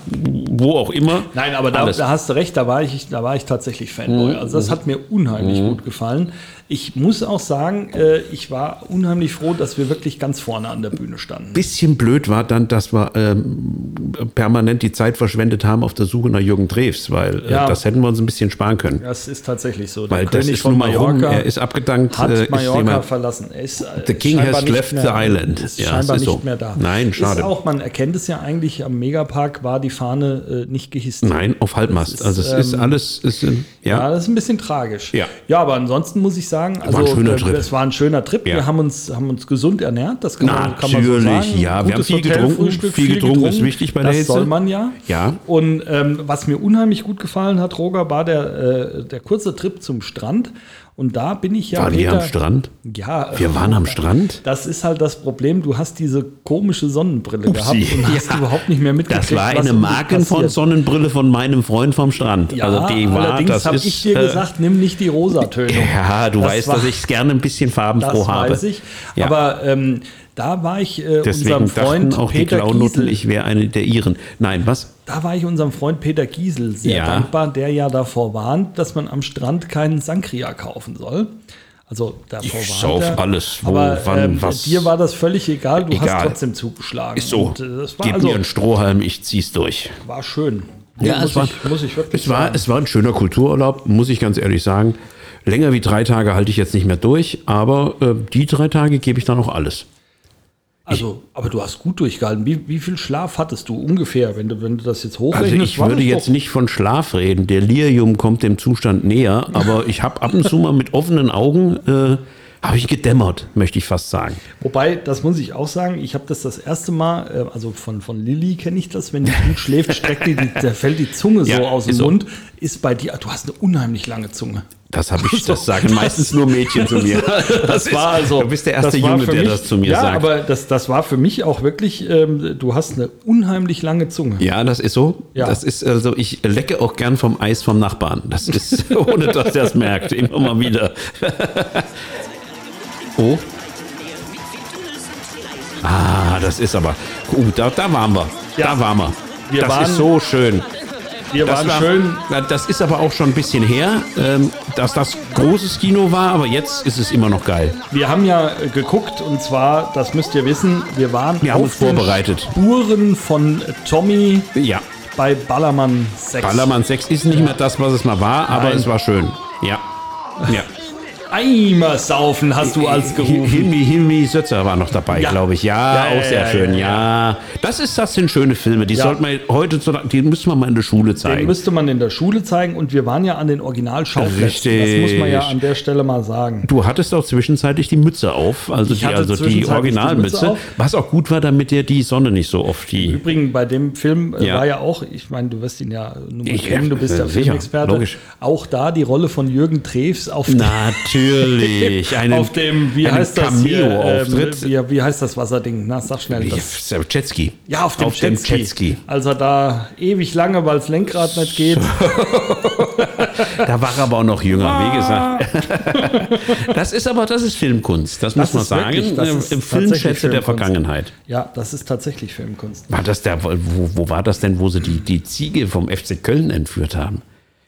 wo auch immer. Nein, aber da. Mhm. da hast du recht, da war ich, da war ich tatsächlich Fanboy. Also das hat mir unheimlich gut gefallen. Ich muss auch sagen, äh, ich war unheimlich froh, dass wir wirklich ganz vorne an der Bühne standen. bisschen blöd war dann, dass wir ähm, permanent die Zeit verschwendet haben auf der Suche nach Jürgen Drews, weil äh, Ja. das hätten wir uns ein bisschen sparen können. Das ist tatsächlich so. Der weil das ist nun mal rum, er ist abgedankt. hat äh, ist Mallorca jemand- verlassen. Er ist, äh, The King has left mehr, the island. Ist Ja, scheinbar ist nicht so. mehr da. Nein, schade. Ist auch, man erkennt es ja eigentlich, am Megapark war die Fahne äh, nicht gehisst. Nein, auf Halbmast. Das ist, also es ist ähm, alles, ist, äh, Ja, ja. das ist ein bisschen tragisch. Ja. ja aber ansonsten muss ich sagen, also ein schöner äh, Trip. es war ein schöner Trip. Ja. Wir haben uns, haben uns gesund ernährt, das kann, man, kann man so Natürlich, sagen. ja. Wir haben viel getrunken. Hotelfrühstück, Viel getrunken ist wichtig bei der das Hitze. soll man ja. Ja. Und ähm, was mir unheimlich gut gefallen hat, Roger, war der, äh, der kurze Trip zum Strand. Und da bin ich ja. Waren wir am Strand? Ja. Wir waren am Strand? Das ist halt das Problem. Du hast diese komische Sonnenbrille gehabt Upsi. und hast Ja. überhaupt nicht mehr mitgekriegt. Das war eine Marken von. Sonnenbrille von meinem Freund vom Strand. Ja, also die war, allerdings habe ich dir äh, gesagt, nimm nicht die Rosatöne. Ja, du Das weißt, war- dass ich es gerne ein bisschen farbenfroh Das habe. weiß ich. Ja. Aber ähm, da war ich äh, Deswegen unserem Freund auch Peter die Klaunutten, Giesel. ich wäre eine der ihren. Nein, was? Da war ich unserem Freund Peter Giesel sehr Ja. dankbar, der ja davor warnt, dass man am Strand keinen Sangria kaufen soll. Also davor Ich sauf er. alles, wo, Aber wann, ähm, was. dir war das völlig egal, du Egal. hast trotzdem zugeschlagen. Ist so. Und, äh, Gib also, mir einen Strohhalm, ich zieh's durch. war schön. Ja, muss, es war- ich, muss ich wirklich Es war, sagen. es war ein schöner Kultururlaub, muss ich ganz ehrlich sagen. Länger wie drei Tage halte ich jetzt nicht mehr durch, aber äh, die drei Tage gebe ich dann noch alles. Also, aber du hast gut durchgehalten. Wie, wie viel Schlaf hattest du ungefähr, wenn du, wenn du das jetzt Also hochrechnest? ich war würde jetzt nicht von Schlaf reden. Delirium kommt dem Zustand näher, aber ich habe ab und zu mal mit offenen Augen äh, habe ich gedämmert, möchte ich fast sagen. Wobei, das muss ich auch sagen, ich habe das das erste Mal, äh, also von, von Lilly kenne ich das, wenn die gut schläft, streckt die, die, da fällt die Zunge so Ja, aus dem ist so. Mund. Ist bei dir, du hast eine unheimlich lange Zunge. Das habe ich, das sagen meistens nur Mädchen zu mir. Das, ist- war also. Du bist der erste das Junge, der mich, das zu mir ja, sagt. aber das, das war für mich auch wirklich, ähm, du hast eine unheimlich lange Zunge. Ja, das ist so. Ja. Das ist also, ich lecke auch gern vom Eis vom Nachbarn. Das ist, ohne dass er es merkt, immer mal wieder. oh. Ah, das ist aber. Uh, da, da waren wir. Ja. Da waren wir. Wir das waren- ist so schön. Wir Das waren war, schön. Das ist aber auch schon ein bisschen her, ähm, dass das großes Kino war, aber jetzt ist es immer noch geil. Wir haben ja geguckt und zwar, das müsst ihr wissen, wir waren Wir haben auf uns vorbereitet. Spuren von Tommy Ja, bei Ballermann 6. Ballermann 6 ist nicht mehr das, was es mal war, aber Nein. es war schön. Ja. Ja. Eimer saufen hast du als gerufen. Hilmi, Hilmi Sötzer war noch dabei, Ja. glaube ich. Ja, Ja, auch sehr schön. ja, das ist, das sind schöne Filme. Die sollte man heute, die müssen wir mal in der Schule Den zeigen. müsste man in der Schule zeigen und wir waren ja an den Originalschauplätzen. Richtig. Das muss man ja an der Stelle mal sagen. Du hattest auch zwischenzeitlich die Mütze auf, also Ich die, also die die Originalmütze, was auch gut war, damit dir die Sonne nicht so oft die. Übrigens, bei dem Film äh, war ja auch, ich meine, du wirst ihn ja kennen, du bist ja Filmexperte. Auch da die Rolle von Jürgen Treves auf Natürlich. Einen, auf dem, wie heißt das Cameo-Auftritt. ähm, wie, wie heißt das Wasserding? Na, sag schnell. Das, Jetski. ja, auf dem auf Jetski. Jetski. Als er da ewig lange, weil das Lenkrad nicht geht. Da war er aber auch noch jünger, Ah. wie gesagt. Das ist aber, das ist Filmkunst, das, muss man sagen. wirklich- das Im Filmschätze der. Vergangenheit. Ja, das ist tatsächlich Filmkunst. War das der, wo, wo war das denn, wo sie die, die Ziege vom FC Köln entführt haben?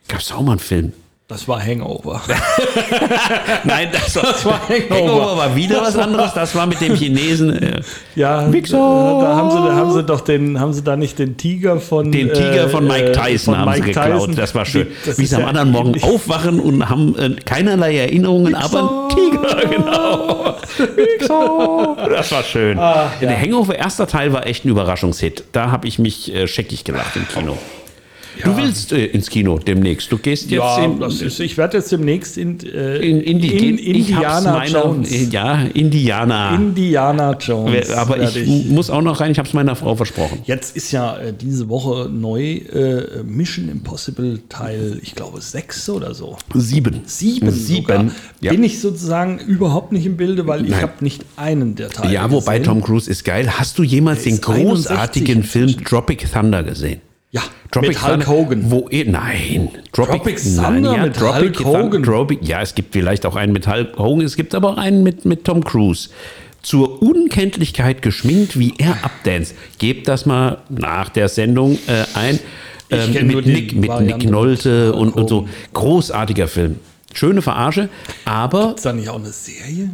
Gab es auch mal einen Film? Das war Hangover. Nein, das war, war Hangover. Hangover war wieder was anderes. Das war mit dem Chinesen. Äh, Ja, Wichser! Da, haben sie, da haben sie doch den, haben sie da nicht den Tiger von den Tiger äh, von Mike äh, Tyson von haben sie Mike geklaut. Tyson. Das war schön. Das Wie sie am ja anderen Morgen ähnlich. aufwachen und haben äh, keinerlei Erinnerungen, aber einen Tiger, genau. Wichser! Das war schön. Ah, ja. Der Hangover erster Teil war echt ein Überraschungshit. Da habe ich mich äh, scheckig gelacht im Kino. Du willst äh, ins Kino demnächst. Du gehst jetzt Ja, in, ist, ich werde jetzt demnächst in, äh, in, in die in ich Indiana meiner- Jones. Ja, Indiana. Indiana Jones. aber werd ich, muss auch noch rein, ich habe es meiner Frau versprochen. Jetzt ist ja äh, diese Woche neu äh, Mission Impossible Teil, ich glaube, sechs oder so. Sieben. Sieben. Sieben. Ja. Bin ich sozusagen überhaupt nicht im Bilde, weil ich habe nicht einen der Teile. Ja, wobei gesehen. Tom Cruise ist geil. Hast du jemals den ist 61 großartigen Film Tropic Thunder gesehen? Ja, Tropic mit Hulk Thunder, Hogan. Wo, eh- nein, Tropic Thunder mit Hulk Thun- Hogan. Tropic, ja, es gibt vielleicht auch einen mit Hulk Hogan, es gibt aber auch einen mit, mit Tom Cruise. Zur Unkenntlichkeit geschminkt, wie er abdanzt. Gebt das mal nach der Sendung äh, ein. Ich kenn mit nur die Nick, mit Nick Nolte und, Hulk und so. Großartiger Film. Schöne Verarsche, aber Ist da nicht auch eine Serie?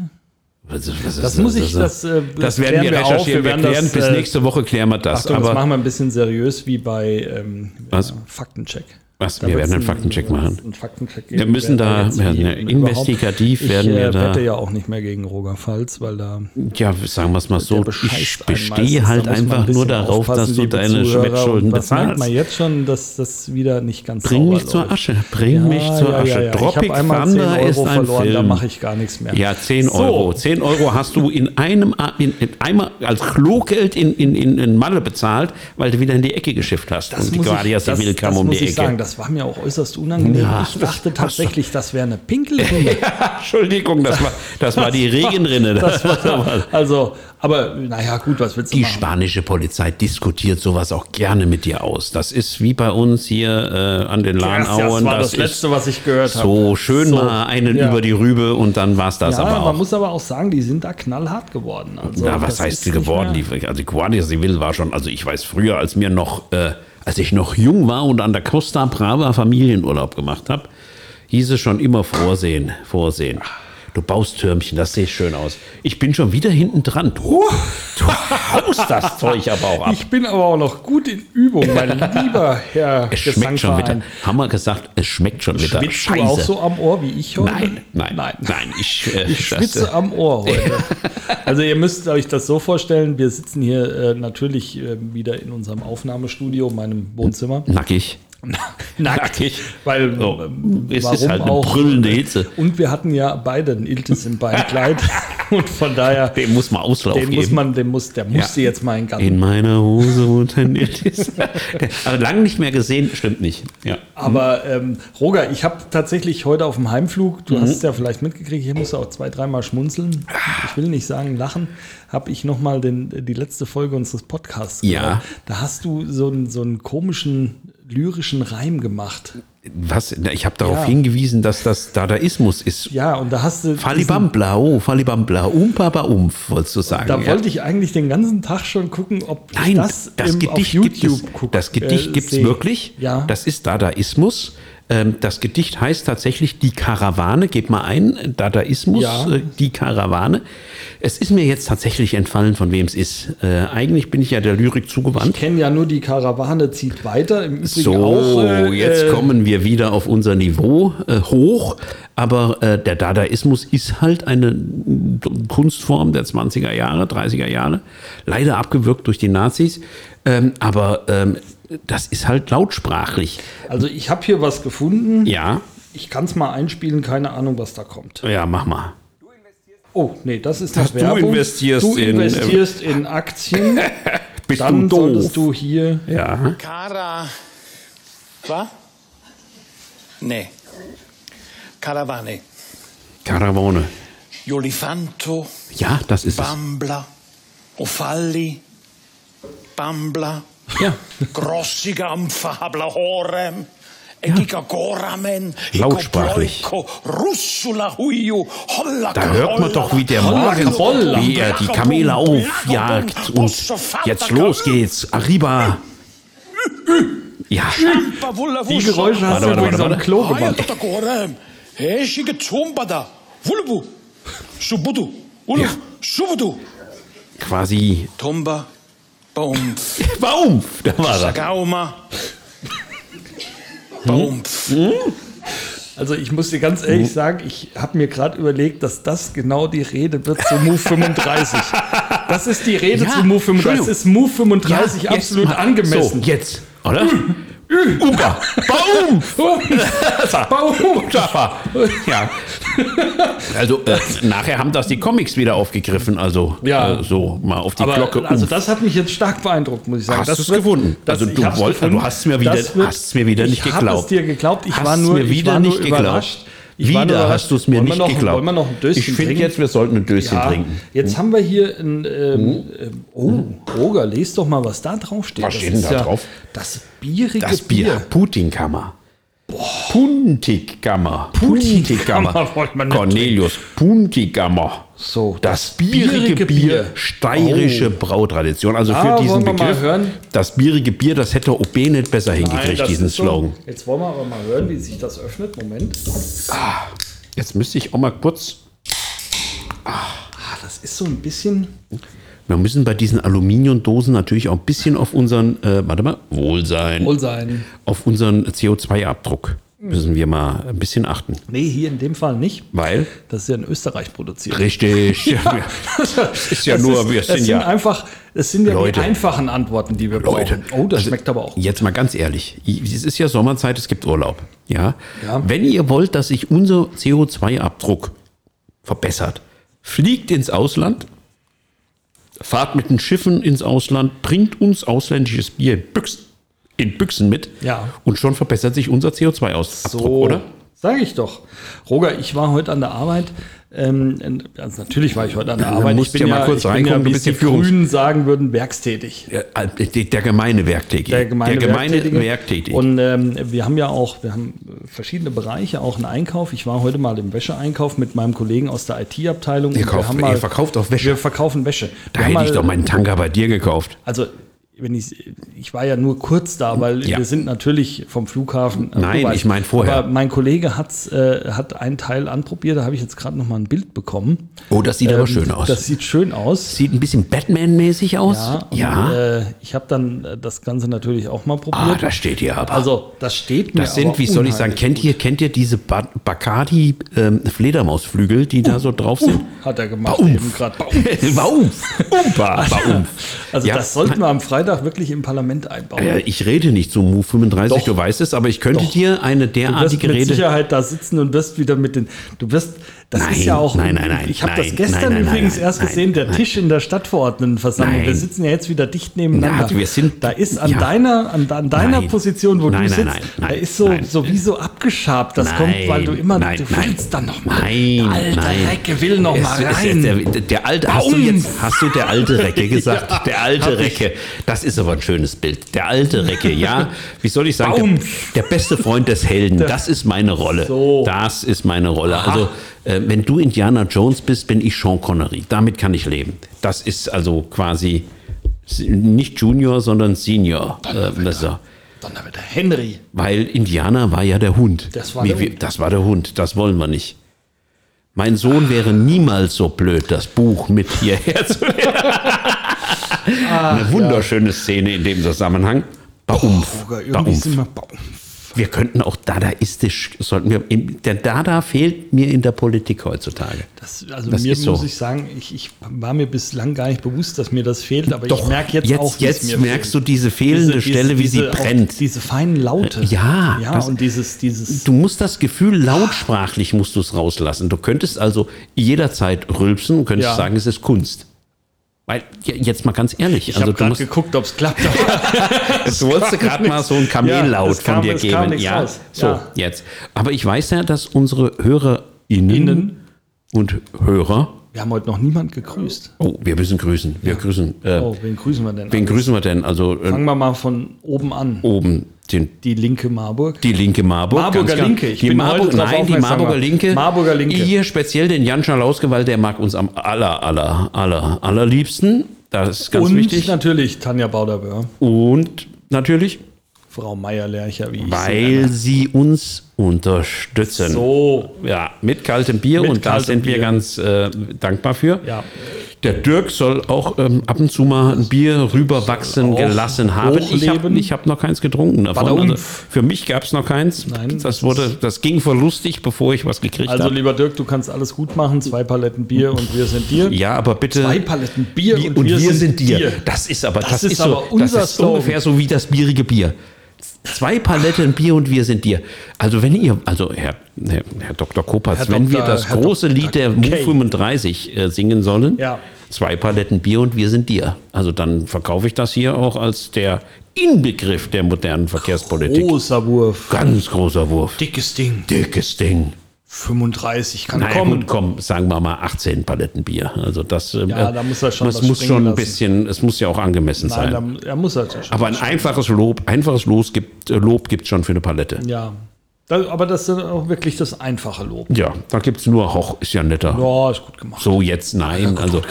Was was ist Das muss ich- das, äh, das werden wir recherchieren. Wir Wir klären, das, bis äh, nächste Woche klären wir das. Achtung, das aber machen wir ein bisschen seriös wie bei ähm, ja, Faktencheck. Was? Da Wir werden einen Faktencheck machen. Einen Faktencheck Wir müssen da- ja, investigativ ich, werden wir äh, da- wette ja auch nicht mehr gegen Roger Pfalz, weil da Ja, sagen wir es mal so, ich bestehe halt Da man ein einfach nur darauf, dass du deine merkt bezahlst. man jetzt schon, dass das wieder nicht ganz Bring mich zur läuft? Asche, bring mich zur Asche. Ich Tropic habe einmal 10 Thunder ist ein verloren, da Film. mache ich gar nichts mehr. Ja, 10 So. Euro. 10 Euro hast du in einem in, in einmal als Klogeld in, in, in, in Malle bezahlt, weil du wieder in die Ecke geschifft hast. Das und die muss Guardia ich, das, Civil kam um die ich Ecke. Das war mir auch äußerst unangenehm. Ja, ich dachte das- tatsächlich, das wäre eine Pinkelrinne. Entschuldigung, das war, das war die Regenrinne. Das war, also, aber naja, gut, was willst du Die machen? spanische Polizei diskutiert sowas auch gerne mit dir aus. Das ist wie bei uns hier äh, an den Lahnauen. das war das, ist Letzte, was ich gehört habe. So schön So, mal einen ja. über die Rübe und dann war es das Ja, aber man auch. muss aber auch sagen, die sind da knallhart geworden. Also, Ja, was das heißt sie geworden? Die, also die Guardia Civil war schon, also ich weiß früher, als mir noch, äh, als ich noch jung war und an der Costa Brava Familienurlaub gemacht habe, hieß es schon immer vorsehen, vorsehen. Du baust Türmchen, das sieht schön aus. Ich bin schon wieder hinten dran. Du, du haust das Zeug aber auch ab. Ich bin aber auch noch gut in Übung, mein lieber Herr Es schmeckt schon wieder. Haben wir gesagt, es schmeckt schon wieder. Schwitzt du auch so am Ohr wie ich heute? Nein, nein, nein. nein. Ich, äh, Ich das, schwitze äh, am Ohr heute. Also ihr müsst euch das so vorstellen, wir sitzen hier äh, natürlich äh, wieder in unserem Aufnahmestudio, meinem Wohnzimmer. Nackig. Nackig. Weil So. ähm, Es ist halt eine auch? brüllende Hitze. Und wir hatten ja beide ein Iltis im Beinkleid. Und von daher, Dem muss man Auslauf den geben. muss man, den muss, der musste jetzt mal in Gang. in meiner Hose wohnt ein Iltis. Aber lange nicht mehr gesehen, stimmt nicht. Ja. Aber ähm, Roger, ich habe tatsächlich heute auf dem Heimflug, Mhm. du hast es ja vielleicht mitgekriegt, ich musste auch zwei, dreimal schmunzeln. Ich will nicht sagen lachen, habe ich nochmal die letzte Folge unseres Podcasts Ja. gehört. Da hast du so einen, so einen komischen lyrischen Reim gemacht. Was? Ich habe darauf Ja. hingewiesen, dass das Dadaismus ist. Ja, und da hast du. Falibambla, oh, Falibambla, umpaba umf, wolltest du sagen. Da ja. wollte ich eigentlich den ganzen Tag schon gucken, ob Nein, das, das, im, Gedicht auf gibt YouTube es. guck, Das Gedicht äh, gibt es wirklich. Ja. Das ist Dadaismus. Ähm, Das Gedicht heißt tatsächlich Die Karawane. Gebt mal ein, Dadaismus, Ja. äh, Die Karawane. Es ist mir jetzt tatsächlich entfallen, von wem es ist. Äh, eigentlich bin ich ja der Lyrik Ich zugewandt. kenne ja nur die Karawane zieht weiter. Im Übrigen So, auch. äh, jetzt äh, kommen wir wieder auf unser Niveau äh, hoch. Aber äh, der Dadaismus ist halt eine Kunstform der 20er Jahre, 30er Jahre. Leider abgewürgt durch die Nazis. Ähm, aber ähm, das ist halt lautsprachlich. Also ich habe hier was gefunden. Ja, Ich kann es mal einspielen, keine Ahnung, was da kommt. ja, mach mal. Oh, nee, das ist Dass noch du Werbung. investierst du in, äh, investierst in Aktien. Bist dann du doof? solltest du hier. Ja, Cara. Was? Nee. Caravane. Karawane. Jolifanto. Ja, das ist es. Bambla. Ofalli. Bambla. Ja. Grossi Gampfa, habla horem. Egiga goramen. Lautsprachlich. Da hört man doch, wie der morgens, Holla. wie er die Kamele aufjagt. Und jetzt los geht's. Arriba. Ja. Die Geräusche hast du übrigens warte, am Klo Ai, gemacht. Ja. Quasi. Baumpf. Baum. Da war er. Sagauma. Baumpf. Also ich muss dir ganz ehrlich sagen, ich habe mir gerade überlegt, dass das genau die Rede wird zu Move 35. Das ist die Rede Ja, zu Move 35. Das ist Move 35 jetzt absolut mal. angemessen. So, jetzt, oder? Upa. Baum. Baum. Ja. Also äh, nachher haben das die Comics wieder aufgegriffen. Also Ja. äh, so mal auf die Aber Glocke. also umf. das hat mich jetzt stark beeindruckt, muss ich sagen. Hast das du's wird- gefunden? das- Also ich du wollt- gefunden. du hast mir wieder- wird- hast mir wieder nicht ich hab geglaubt. es dir geglaubt. Ich Hast war nur, mir wieder ich war nur nicht geglaubt. überrascht. Ich nur Wieder überrascht. hast du es mir nicht noch, geglaubt. Wollen wir noch ein Döschen ich finde jetzt, wir sollten ein Döschen ja, trinken. Jetzt haben wir hier ein. Ähm, ähm, oh, Roger, lest doch mal, was da drauf steht. Was Das steht denn da drauf? Das bierige Das Bier. Bier. Putinkammer. Wollte man nicht Cornelius. Puntigkammer. So, Das bierige, bierige Bier. Bier. Steirische Oh. Brautradition. Also für Ah, diesen Begriff. hören? Das bierige Bier, das hätte OB nicht besser Nein, hingekriegt, das diesen so. Slogan. Jetzt wollen wir aber mal hören, wie sich das öffnet. Moment. Jetzt müsste ich auch mal kurz. Ah, das ist so ein bisschen. Wir müssen bei diesen Aluminiumdosen natürlich auch ein bisschen auf unseren, äh, warte mal, Wohlsein, Wohlsein. auf unseren CO2-Abdruck müssen wir mal ein bisschen achten. Nee, hier in dem Fall nicht. Weil, Das ist ja in Österreich produziert. richtig, ja, es ist ja Das nur, ist, wir sind sind ja einfach, es sind ja Leute. die einfachen Antworten, die wir Leute. brauchen. Oh, das Also, schmeckt aber auch. Jetzt mal ganz ehrlich, es ist ja Sommerzeit, es gibt Urlaub. Ja? Ja. Wenn ihr wollt, dass sich unser CO2-Abdruck verbessert, fliegt ins Ausland, fahrt mit den Schiffen ins Ausland, bringt uns ausländisches Bier in Büchsen, in Büchsen mit Ja. und schon verbessert sich unser CO2-Abdruck, oder? Sage ich doch. Roger, ich war heute an der Arbeit. Ähm, also natürlich war ich heute an der Arbeit. ich bin ja mal kurz ich bin ja, wie es die Grünen sagen würden, werkstätig. Der, der, der gemeine Werktätige. Der gemeine, Werktätige. Werktätige. Und ähm, wir haben ja auch, wir haben verschiedene Bereiche, auch einen Einkauf. Ich war heute mal im Wäscheeinkauf mit meinem Kollegen aus der IT-Abteilung. Ihr kauft- ihr mal, verkauft auch Wäsche? Wir verkaufen Wäsche. da wir hätte ich mal- doch meinen Tanker bei dir gekauft. Also, wenn ich, ich war ja nur kurz da, weil Ja. wir sind natürlich vom Flughafen. äh, Nein, ich meine vorher. Aber mein Kollege hat's, äh, hat einen Teil anprobiert, da habe ich jetzt gerade noch mal ein Bild bekommen. Oh, das sieht aber Ähm, schön aus. Das sieht schön aus. Sieht ein bisschen Batman-mäßig aus. Ja, und, äh, ich habe dann äh, das Ganze natürlich auch mal ah, probiert. da steht hier aber. also, das steht mir das sind, aber wie soll ich sagen, kennt ihr, kennt ihr diese ba Bacardi ähm, Fledermausflügel, die da so drauf sind? gut. Hat er gemacht Baumf. eben gerade. Baumf. Umpa. Baumf. Also Ja. das sollten wir am Freitag Freitag wirklich im Parlament einbauen. Ja, ich rede nicht zu Move 35, Doch. du weißt es, aber ich könnte Doch. dir eine Du wirst derartige mit Rede. Sicherheit da sitzen und wirst wieder mit den. Du wirst. Das Nein, ist ja auch. nein, nein, nein, Ich habe das gestern nein, nein, übrigens erst gesehen, der. Tisch in der Stadtverordnetenversammlung. Wir sitzen ja jetzt wieder dicht nebeneinander. Ja, wir sind- da ist an ja. deiner, an, an deiner. Position, wo du nein, sitzt, nein, da ist so, so wie so abgeschabt. Das kommt, weil du immer, nein, du willst dann noch mal. Nein, der alte nein. Recke will noch mal Es- es- rein. Der, der alte, hast du jetzt, hast du der alte Recke gesagt? Ja, der alte. Recke. Das ist aber ein schönes Bild. Der alte Recke, ja. Wie soll ich sagen? Der, der beste Freund des Helden. Das ist meine Rolle. So. Das ist meine Rolle. Also, äh, wenn du Indiana Jones bist, bin ich Sean Connery. Damit kann ich leben. Das ist also quasi nicht Junior, sondern Senior. Äh, ja- Donnerwetter. Henry. weil Indianer war ja der Hund. Das war der wir- Hund. Das war der Hund. Das wollen wir nicht. Mein Sohn wäre niemals so blöd, das Buch mit hierher zu nehmen. Eine wunderschöne Szene in dem Zusammenhang. Irgendwie sind Baumf. Wir könnten auch dadaistisch, sollten wir, der Dada fehlt mir in der Politik heutzutage. Das, also Das mir ist so. muss ich sagen, ich, ich war mir bislang gar nicht bewusst, dass mir das fehlt, aber ich merke jetzt, jetzt, auch, jetzt merkst fehlt. du diese fehlende Stelle, wie sie diese, auch brennt. Diese feinen Laute. Ja, ja das- und dieses, dieses. Du musst das Gefühl lautsprachlich musst du es rauslassen. Du könntest also jederzeit rülpsen und könntest Ja. sagen, es ist Kunst. Weil, ja, jetzt mal ganz ehrlich, ich also habe gerade geguckt, ob es klappt. du wolltest gerade mal so ein Ja, Kamellaut kam- von dir kam geben. nichts Ja, raus. so, Ja. jetzt. Aber ich weiß ja, dass unsere HörerInnen Innen. und Hörer, Wir haben heute noch niemand gegrüßt. oh, wir müssen grüßen, wir grüßen, äh, Oh, wen grüßen wir denn? wen alles? grüßen wir denn? Also äh, Fangen wir mal von oben an. oben den Die linke Marburg. Die linke Marburg. Marburger ganz. Linke, ich die bin Marburg, nein, die Marburger. Linke. Marburger Linke. Hier speziell den Jan Schalauske, weil der mag uns am aller, aller, aller, allerliebsten. Das ist ganz Und wichtig. natürlich Tanja Bauderböhr, Und natürlich, Frau Meier-Lercher, wie ich sie weil nenne. sie uns unterstützen. So, Ja, mit kaltem Bier Mit und da kaltem sind wir Bier. ganz äh, dankbar für. ja. Der Dirk soll auch ähm, ab und zu mal ein Bier rüberwachsen gelassen haben. Ich habe hab noch keins getrunken davon. Also für mich gab es noch keins. Nein, das, wurde, das ging verlustig, bevor ich was gekriegt Also, habe. lieber Dirk, du kannst alles gut machen. Zwei Paletten Bier und wir sind dir. Ja, aber bitte. Zwei Paletten Bier Bier und, wir, sind dir. Das ist aber, das, Das ist ist, so, aber unser das ist Slogan. ungefähr so wie das bierige Bier. Zwei Paletten Bier und wir sind dir. Also wenn ihr, also Herr, Herr, Herr Dr. Kopatz, Herr wenn wir Dr. das Herr große Dr. Lied der. Mu 35 äh, singen sollen, Ja. zwei Paletten Bier und wir sind dir. Also dann verkaufe ich das hier auch als der Inbegriff der modernen Verkehrspolitik. Großer Wurf. Ganz großer Wurf. Dickes Ding. Dickes Ding. 35 kann Naja, kommen. gut, komm, sagen wir mal 18 Paletten Bier. Also das, ähm, Ja, da muss er schon das muss schon ein lassen. bisschen, es muss ja auch angemessen Nein, sein. da, er muss halt schon. Aber ein einfaches Lob, einfaches Los gibt, äh, Lob gibt schon für eine Palette. Ja. Da, aber das ist auch wirklich das einfache Lob. Ja, da gibt es nur, hoch, ist ja netter. Ja, ist gut gemacht. So jetzt nein. gut, also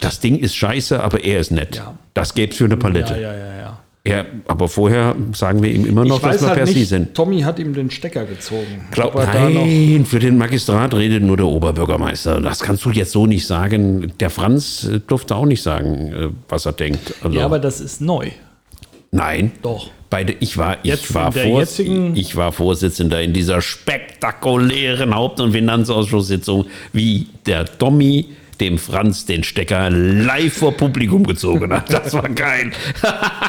das Ding ist scheiße, aber er ist nett. Ja. Das gäbe es für eine Palette. Ja, ja, ja, ja. Er, aber vorher sagen wir ihm immer noch, dass wir halt per Sie sind. Tommy hat ihm den Stecker gezogen. Glaub, nein, für den Magistrat redet nur der Oberbürgermeister. Das kannst du jetzt so nicht sagen. Der Franz äh, durfte auch nicht sagen, äh, was er denkt. Also, Ja, aber das ist neu. nein. Doch. Beide, ich war, ich, Jetzt war jetzigen- ich war Vorsitzender in dieser spektakulären Haupt- und Finanzausschusssitzung, wie der Tommy dem Franz den Stecker live vor Publikum gezogen hat. Das war geil.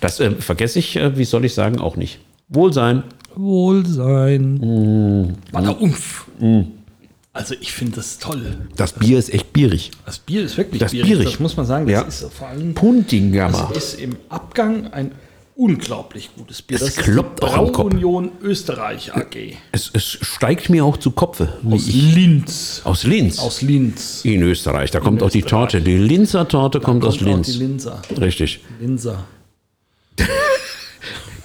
Das äh, vergesse ich, äh, wie soll ich sagen, auch nicht. Wohlsein. Wohlsein. Mm. Baller Umf. Also ich finde das toll. Das Bier ist echt bierig. Das Bier ist wirklich Das bierig. bierig. Das muss man sagen. Das Ja. ist vor allem Puntingammer. das ist im Abgang ein unglaublich gutes Bier. Es das kloppt ist die auch am Kopf. Braunion Österreich AG. Es, es steigt mir auch zu Kopfe. Aus ich, Linz. aus Linz. Aus Linz. in Österreich. Da kommt auch die Österreich. Torte. Die Linzer Torte kommt, aus Kommt auch Linz. Die Linzer. Richtig. Linzer.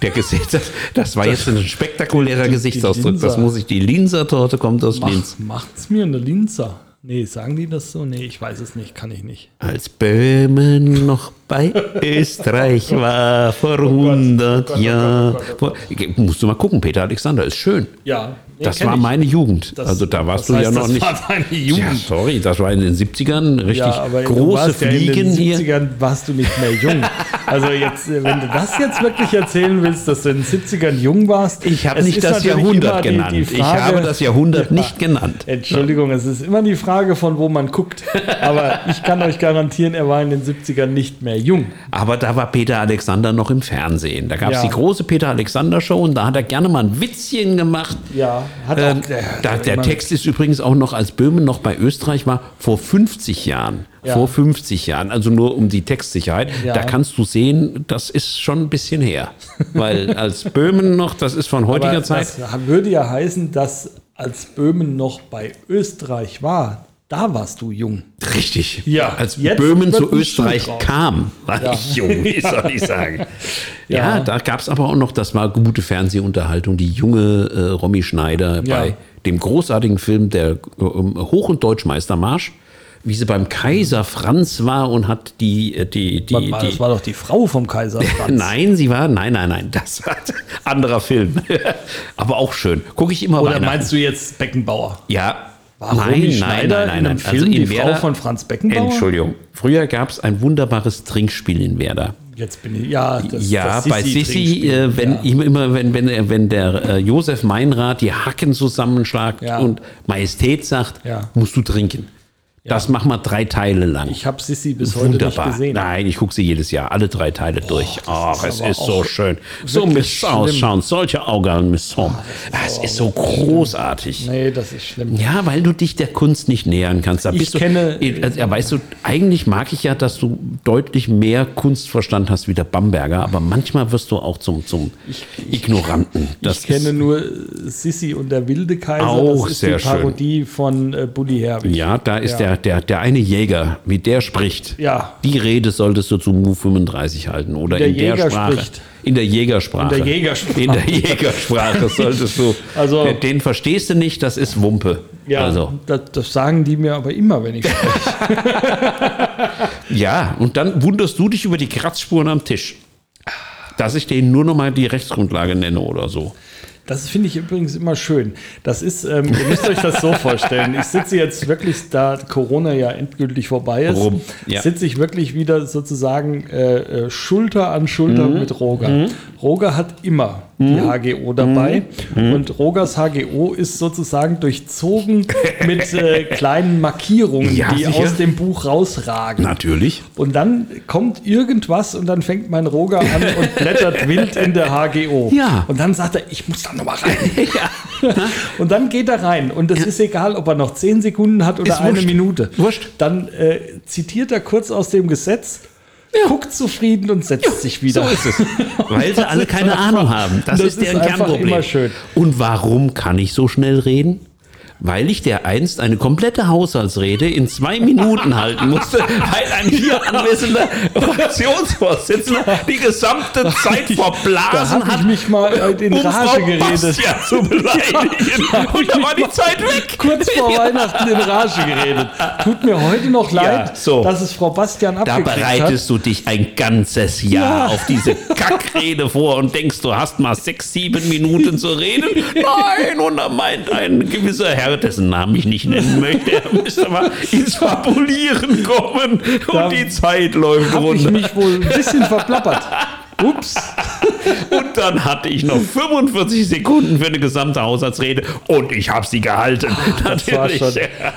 Der Gesicht, das, das war jetzt ein spektakulärer Gesichtsausdruck. Das Linzer. muss ich. Die Linzer Torte kommt aus Linz. Mach, macht's mir eine Linzer. Nee, sagen die das so? Nee, ich weiß es nicht, kann ich nicht. Als Böhmen noch bei Österreich war vor 100 oh Jahren. Gott, oh Gott, Vor- Musst du mal gucken, Peter Alexander ist schön. Ja, nee, Das war ich. meine Jugend. Das- also da warst das du ja heißt, noch das nicht. war deine Jugend. Ja, sorry, das war in den 70ern richtig Ja, aber große warst ja in Fliegen den hier. 70ern warst du nicht mehr jung. Also jetzt, wenn du das jetzt wirklich erzählen willst, dass du in den 70ern jung warst. Ich habe nicht das Jahrhundert die- genannt. die ich Frage- habe das Jahrhundert Ja. nicht genannt. Entschuldigung, es ist immer die Frage, von wo man guckt. Aber ich kann euch garantieren, er war in den 70ern nicht mehr jung. Aber da war Peter Alexander noch im Fernsehen. Da gab es Ja. die große Peter Alexander Show und da hat er gerne mal ein Witzchen gemacht. Ja, hat Ähm, auch der- da, der Text ist übrigens auch noch, als Böhmen noch bei Österreich war, vor 50 Jahren. Ja. Vor 50 Jahren, also nur um die Textsicherheit. Ja. Da kannst du sehen, das ist schon ein bisschen her. Weil als Böhmen noch, das ist von heutiger Aber Zeit. Das würde ja heißen, dass als Böhmen noch bei Österreich war, da warst du jung. Richtig. Ja, Als jetzt Böhmen zu Österreich kam, war Ja. ich jung, wie soll ich sagen. ja. Ja. da gab es aber auch noch, das war gute Fernsehunterhaltung, die junge äh, Romy Schneider Ja. bei dem großartigen Film der äh, Hoch- und Deutschmeistermarsch, wie sie beim Kaiser Franz war und hat die, äh, die, die, Warte mal, die das war doch die Frau vom Kaiser Franz. Nein, sie war, nein, nein, nein, das war ein anderer Film. aber auch schön. Gucke ich immer Oder meinst du jetzt Beckenbauer? Ja. War nein, Romy nein, Schneider nein, nein, in nein. einem Film die Frau von Franz Beckenbauer? Entschuldigung. Früher gab es ein wunderbares Trinkspiel in Werder. Jetzt bin ich, ja, das, ja, das bei Sissi, äh, wenn ja. immer, wenn, wenn, wenn der äh, Josef Meinrad die Hacken zusammenschlagt Ja. und Majestät sagt, Ja. musst du trinken. Das machen wir drei Teile lang. Ich habe Sissi bis heute Wunderbar. nicht gesehen. Nein, ich gucke sie jedes Jahr, alle drei Teile durch. Ach, ist es ist so schön. So Miss schlimm. ausschauen, solche Augen Miss Som. Es ist so großartig. Nee, das ist schlimm. Ja, weil du dich der Kunst nicht nähern kannst. Da Ich du, kenne- also, ja, weißt du, eigentlich mag ich ja, dass du deutlich mehr Kunstverstand hast wie der Bamberger, aber manchmal wirst du auch zum, zum Ignoranten. Das ich kenne nur Sissi und der wilde Kaiser. Auch das ist sehr die schön. Parodie von äh, Bully Herbig. ja, da ist Ja. Der, der, der eine Jäger, wie der spricht. Ja. Die Rede solltest du zu Mu 35 halten oder Der in der Jäger Sprache. spricht. In der Jägersprache. In der Jägersprache. In der Jägersprache solltest du. Also- den verstehst du nicht, das ist Wumpe. Ja, Also. das, das sagen die mir aber immer, wenn ich spreche. Ja, und dann wunderst du dich über die Kratzspuren am Tisch. Dass ich denen nur noch mal die Rechtsgrundlage nenne oder so. Das finde ich übrigens immer schön. Das ist, ähm, ihr müsst euch das so vorstellen. Ich sitze jetzt wirklich, da Corona ja endgültig vorbei ist, Rum, ja. sitze ich wirklich wieder sozusagen äh, äh, Schulter an Schulter Mhm. mit Roger. Roger hat immer die HGO dabei Mhm. und Rogers HGO ist sozusagen durchzogen mit äh, kleinen Markierungen, Ja, die sicher. aus dem Buch rausragen. Natürlich. Und dann kommt irgendwas und dann fängt mein Roger an und blättert wild in der HGO. Ja. Und dann sagt er, ich muss da nochmal rein. und dann geht er rein. Und es ist egal, ob er noch zehn Sekunden hat oder Ist eine wurscht. Minute. Wurscht. Dann äh, zitiert er kurz aus dem Gesetz, guckt zufrieden und setzt sich wieder. So ist es. Weil sie alle keine Ahnung haben. Das, Das ist deren ist Kernproblem. Und warum kann ich so schnell reden? Weil ich der einst eine komplette Haushaltsrede in zwei Minuten halten musste, weil ein hier anwesender Fraktionsvorsitzender die gesamte Zeit Da verblasen habe hat, ich mich mal äh, in um Rage Frau geredet. Bastian zu beleidigen. Und da war die Zeit weg. Kurz vor Weihnachten in Rage geredet. Tut mir heute noch leid, so. dass es Frau Bastian Da abgekriegt hat. bereitest du dich ein ganzes Jahr Ja. auf diese Kackrede vor und denkst, du hast mal sechs, sieben Minuten zu reden. Nein, und da meint ein gewisser Herr, dessen Namen ich nicht nennen möchte, er müsste mal ins Fabulieren kommen Da und die Zeit läuft Habe ich runter. mich wohl ein bisschen verplappert. Ups. Und dann hatte ich noch 45 Sekunden für eine gesamte Haushaltsrede und ich habe sie gehalten. Das war schon.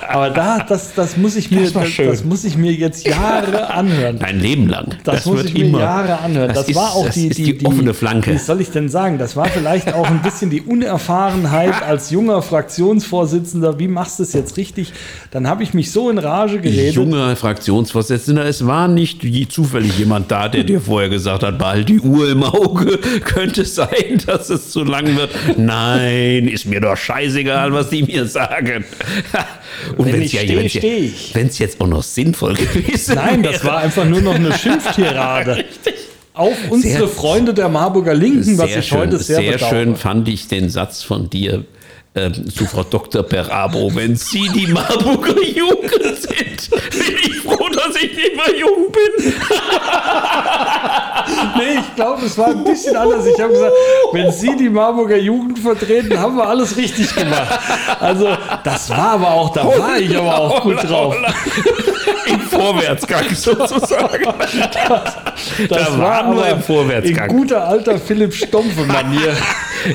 Aber da, das, das muss ich mir, Das das, das muss ich mir jetzt Jahre anhören. Dein Leben lang. Das, muss ich mir Jahre anhören. Das, ist, war auch die, ist die, offene Flanke. Wie soll ich denn sagen? Das war vielleicht auch ein bisschen die Unerfahrenheit als junger Fraktionsvorsitzender. Wie machst du es jetzt richtig? Dann habe ich mich so in Rage geredet. junger Fraktionsvorsitzender, es war nicht zufällig jemand da, der dir vorher gesagt hat, behalt die Uhr im Auge, könnte es sein, dass es zu lang wird. Nein, ist mir doch scheißegal, was die mir sagen. Und Wenn ich ja- stehe, ich. Wenn's jetzt auch noch sinnvoll gewesen Nein, das wäre. war einfach nur noch eine Schimpftirade. Auf unsere Sehr- Freunde der Marburger Linken, was ich schön, heute sehr, sehr bedauere. schön fand ich den Satz von dir ähm, zu Frau Dr. Perabo. Wenn Sie die Marburger Jugend sind, bin ich froh, dass ich nicht mehr jung bin. Nee, ich glaube, es war ein bisschen anders. Ich habe gesagt, wenn Sie die Marburger Jugend vertreten, haben wir alles richtig gemacht. Also, das war aber auch, da war ich aber auch gut drauf. Im Vorwärtsgang sozusagen. Das da war nur im Vorwärtsgang. In guter alter Philipp Stumpfe-Manier.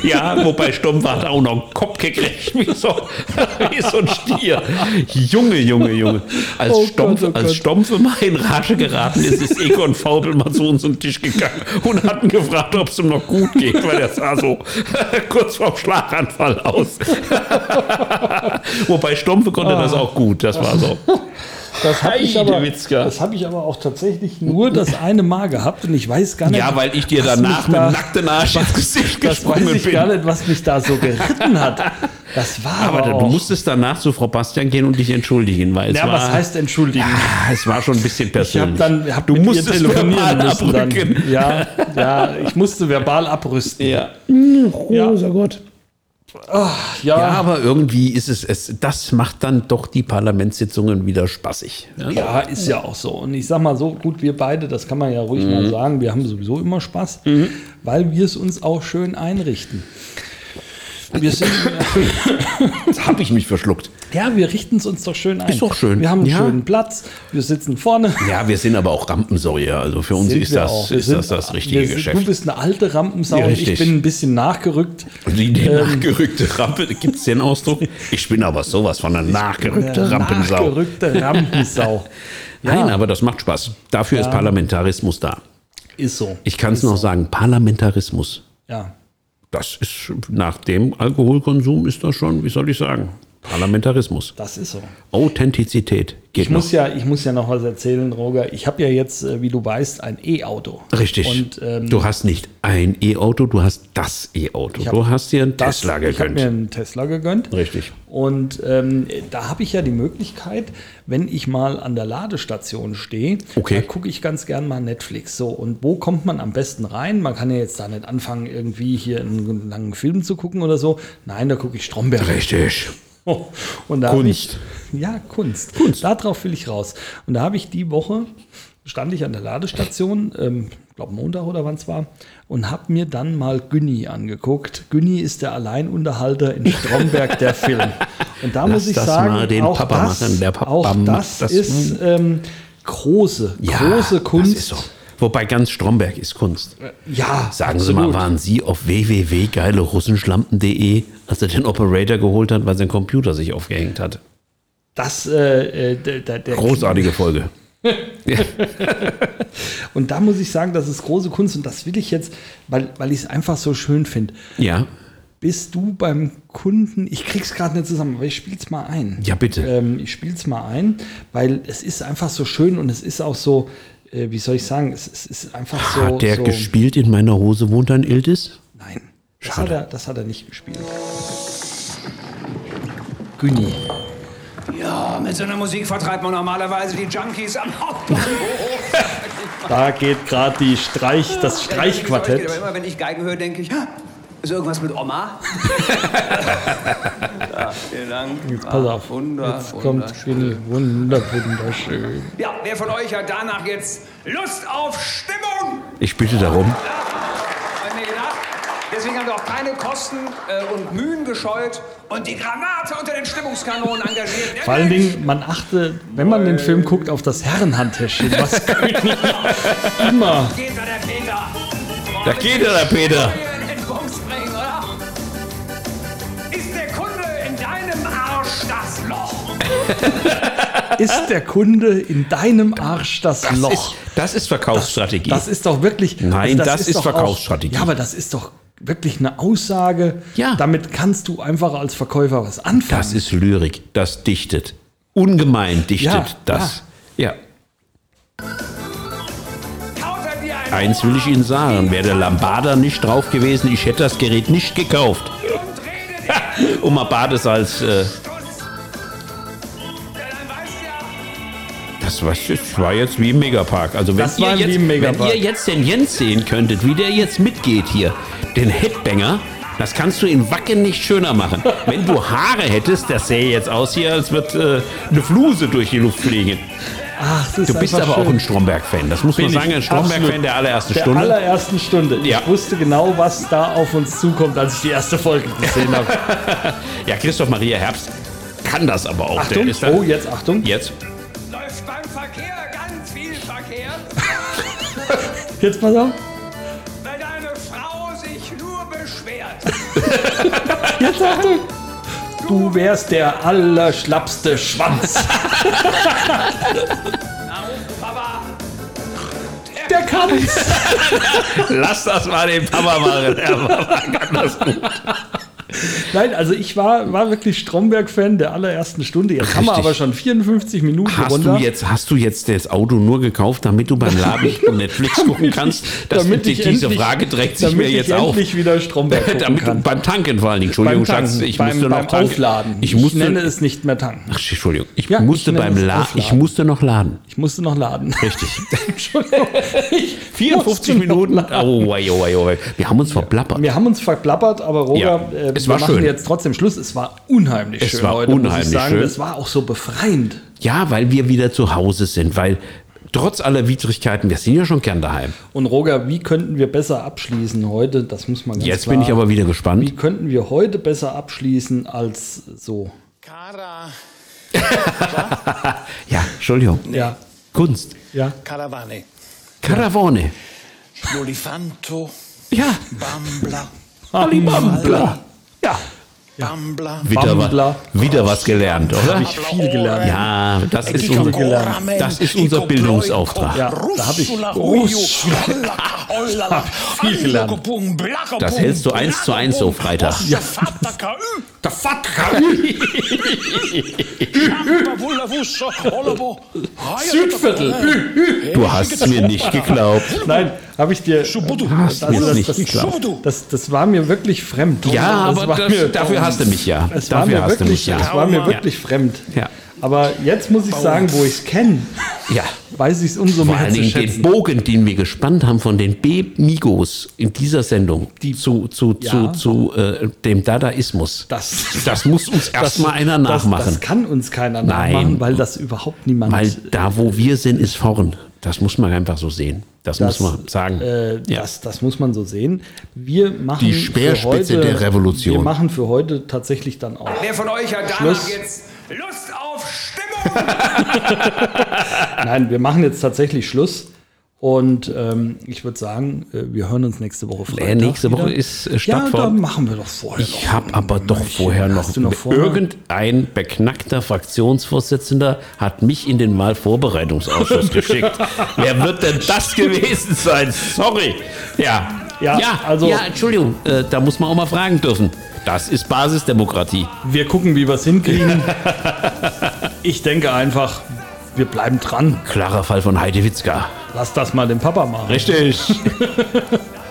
Ja, wobei Stumpf hat auch noch einen Kopf gekriegt, wie so, wie so ein Stier. Junge, Junge, Junge. Als, Oh Stumpf, Gott, oh als. Stumpf immer in Rage geraten ist, ist Egon Faubel mal zu uns den Tisch gegangen und hat ihn gefragt, ob es ihm noch gut geht, weil er sah so kurz vorm Schlaganfall aus. wobei Stumpfe konnte das auch gut, das war so. Das habe ich, aber- das hab ich aber auch tatsächlich nur das eine Mal gehabt und ich weiß gar nicht. Ja, weil ich dir was danach mit da- dem nackten Arsch ins Gesicht Das weiß gesprungen ich bin. gar nicht, was mich da so geritten hat. Das war aber, Aber du musstest danach zu Frau Bastian gehen und dich entschuldigen, weil es Ja, war, was heißt entschuldigen? Ah, es war schon ein bisschen Ich habe persönlich. dann hab du mit ihr musstest telefonieren verbal müssen dann. abrücken. Ja, ja, ich musste verbal abrüsten. Ja. Ja. Großer Gott. Ja, Ja, aber irgendwie ist es, es, das macht dann doch die Parlamentssitzungen wieder spaßig. Ja? Ja, ist ja auch so. Und ich sag mal so, gut, wir beide, das kann man ja ruhig Mhm. mal sagen, wir haben sowieso immer Spaß, weil wir es uns auch schön einrichten. Wir sind, Jetzt habe ich mich verschluckt. ja, wir richten es uns doch schön ein. Ist doch schön. Wir haben einen Ja. schönen Platz, wir sitzen vorne. Ja, wir sind aber auch Rampensäue. Also für uns Sind ist, das, ist sind- das das richtige sind, Geschäft. Du bist eine alte Rampensau Ja, und ich bin ein bisschen nachgerückt. Die, die nachgerückte Rampe, gibt es den Ausdruck? Ich bin aber sowas von einer nachgerückte Rampensau. Nachgerückte Rampensau. Nein, aber das macht Spaß. Dafür ist Parlamentarismus da. Ist so. Ich kann es noch so. sagen, Parlamentarismus. Ja. Das ist nach dem Alkoholkonsum ist das schon, wie soll ich sagen, Parlamentarismus. Das ist so. Authentizität geht Ich noch. muss, ja, ich muss ja noch was erzählen, Roger. Ich habe ja jetzt, äh, wie du weißt, ein E-Auto. Richtig. Und ähm, du hast nicht ein E-Auto, du hast das E-Auto. Du hast dir einen das- Tesla Ich habe mir gegönnt. einen Tesla gegönnt. Richtig. Und ähm, da habe ich ja die Möglichkeit, wenn ich mal an der Ladestation stehe, Okay. da gucke ich ganz gern mal Netflix. So, und wo kommt man am besten rein? Man kann ja jetzt da nicht anfangen, irgendwie hier einen langen Film zu gucken oder so. Nein, da gucke ich Stromberg. Richtig. Und Kunst. Ich, ja, Kunst. Kunst. Darauf will ich raus. Und da habe ich die Woche, stand ich an der Ladestation, ähm, glaube Montag oder wann es war, und habe mir dann mal Günni angeguckt. Günni ist der Alleinunterhalter in Stromberg, der Film. Und da Lass muss ich das sagen, mal den auch, Papa das, machen. Der Papa auch das, das. ist ähm, große, große Kunst. Wobei ganz Stromberg ist Kunst. Ja, Sagen Sie mal, waren Sie auf www.geilerussenschlampen.de, als er den Operator geholt hat, weil sein Computer sich aufgehängt hat? das, äh, äh, der, der, der Großartige Folge. Und da muss ich sagen, das ist große Kunst und das will ich jetzt, weil, weil ich es einfach so schön finde. Ja, Bist du beim Kunden, ich krieg's gerade nicht zusammen, aber ich spiel's mal ein. Ja, bitte. Ähm, ich spiel's mal ein, weil es ist einfach so schön und es ist auch so, äh, wie soll ich sagen, es, es ist einfach so. hat der so, gespielt in meiner Hose wohnt ein Iltis? Nein, das Schade. hat, er, das hat er nicht gespielt. Günni. Ja, mit so einer Musik vertreibt man normalerweise die Junkies am Hauptbahnhof. Da geht gerade die Streich, das Streichquartett. Aber immer wenn ich Geigen höre, denke ich, "Ha, ist irgendwas mit Oma? ja, vielen Dank. Jetzt pass auf, Wunder, jetzt kommt Günni. Wunder, wunderschön. Ja, wer von euch hat danach jetzt Lust auf Stimmung? Ich bitte darum. Hab ich mir gedacht. Deswegen haben wir auch keine Kosten äh, und Mühen gescheut und die Granate unter den Stimmungskanonen engagiert. Vor allen Dingen, man achte, wenn man den Film guckt, auf das Herrenhandtäschchen, was Günni immer Geht da der Peter? Da geht er, der Peter. Ist der Kunde in deinem Arsch das, Das Loch. ist, das ist Verkaufsstrategie. Das ist doch wirklich. also Nein, das ist doch Verkaufsstrategie. Auch, ja, aber das ist doch wirklich eine Aussage. Ja. Damit kannst du einfach als Verkäufer was anfangen. Das ist Lyrik, das dichtet. Ungemein dichtet Ja, das. Ja. Ein Eins will ich Ihnen sagen, wäre der Lambada nicht drauf gewesen, ich hätte das Gerät nicht gekauft. Um mal Badesalz, äh, das war, das war jetzt wie im Megapark. Also wenn, Das ihr war wie jetzt, im Megapark. wenn ihr jetzt den Jens sehen könntet, wie der jetzt mitgeht hier, den Headbanger, das kannst du in Wacken nicht schöner machen. Wenn du Haare hättest, das sähe jetzt aus hier, als wird äh, eine Fluse durch die Luft fliegen. Ach, das ist Du bist einfach aber auch schön. ein Stromberg-Fan. Das muss man Bin ich. sagen, ein Stromberg-Fan Absolut. der allerersten der Stunde. allerersten Stunde. Ja. Ich wusste genau, was da auf uns zukommt, als ich die erste Folge gesehen habe. ja, Christoph Maria Herbst kann das aber auch. Achtung, ist da- oh, jetzt Achtung. Jetzt. Jetzt pass auf. weil deine Frau sich nur beschwert. Jetzt Achtung. Du wärst der allerschlappste Schwanz. Der kann's. Lass das mal den Papa machen. Der Papa kann das gut. Nein, also ich war, war wirklich Stromberg-Fan der allerersten Stunde. Jetzt haben wir Richtig. aber schon 54 Minuten Hast runter. du, jetzt, hast du jetzt das Auto nur gekauft, damit du beim Laden Netflix gucken kannst? Das damit ich diese endlich- Frage trägt sich damit mir jetzt ich auf. endlich wieder Stromberg gucken Damit kann. beim Tanken vor allen Dingen. Entschuldigung, beim Schatz, Tanken, ich beim, musste noch beim tanken. Aufladen. Ich musste, nenne es nicht mehr tanken. Ach, Entschuldigung, ich Ja, musste ich beim La Aufladen. ich musste noch laden. Ich musste noch laden. Richtig. Entschuldigung. Ich 54 musste noch Minuten. Oh, wei, oh, wei, oh, wei. Wir haben uns verplappert. Wir haben uns verplappert, aber Roger, Ja, äh, es wir war machen schön. jetzt trotzdem Schluss. Es war unheimlich Es schön war heute, muss unheimlich ich sagen. schön. Es war auch so befreiend. Ja, weil wir wieder zu Hause sind, weil trotz aller Widrigkeiten, wir sind ja schon gern daheim. Und Roger, wie könnten wir besser abschließen heute? Das muss man ganz Jetzt klar. bin ich aber wieder Wie gespannt. könnten wir heute besser abschließen als so? Cara, Ja, Entschuldigung. Ja. Kunst. Ja. Caravane, Caravone. L'Olifanto, Ja. Bambla, Alibambla. Ja. Bambla, Wieder, wa wieder was gelernt, oder? Habe ich viel gelernt. Ja, das ist, unser, das ist unser Bildungsauftrag. Ja, da hab ich- viel gelernt. Das hältst du eins zu eins so, Freitag. Ja. Der Olobo, Südviertel. Du hast es mir nicht geglaubt. Nein, habe ich dir. Schubudu, Hast Also mir das- nicht das-. Schubudu. Das, das war mir wirklich fremd. Ja, Das aber war das, mir- dafür hast du mich ja. Es war Dafür mir hast du wirklich, ja. war mir Ja. wirklich fremd. Ja. Aber jetzt muss ich sagen, wo ich es kenne, Ja. weiß ich es umso Vor mehr allen zu Dingen den. Bogen, den wir gespannt haben von den B-Migos in dieser Sendung zu, zu, Ja. zu, zu äh, dem Dadaismus. Das, Das muss uns erstmal einer das, nachmachen. das kann uns keiner Nein. nachmachen, weil das überhaupt niemand. Weil da, wo wir sind, ist vorn. Das muss man einfach so sehen. Das, Das, muss man sagen. Äh, ja. das, das muss man so sehen. Wir machen Die für Speerspitze heute, der Revolution. Wir machen für heute tatsächlich dann auch. Wer von euch hat danach Schluss. jetzt Lust auf Stimmung? Nein, wir machen jetzt tatsächlich Schluss. Und ähm, ich würde sagen, äh, wir hören uns nächste Woche Freitag. Äh, nächste wieder. Woche ist äh, Ja, da Stadtfahrt. machen wir doch vorher. Ich habe aber doch vorher noch. noch vorher? Irgendein beknackter Fraktionsvorsitzender hat mich in den Wahlvorbereitungsausschuss geschickt. Wer wird denn das gewesen sein? Sorry. Ja. Ja, also- ja, Entschuldigung, äh, da muss man auch mal fragen dürfen. Das ist Basisdemokratie. Wir gucken, wie wir es hinkriegen. ich denke einfach, wir bleiben dran. Klarer Fall von Heidewitzka. Lass das mal den Papa machen. Richtig.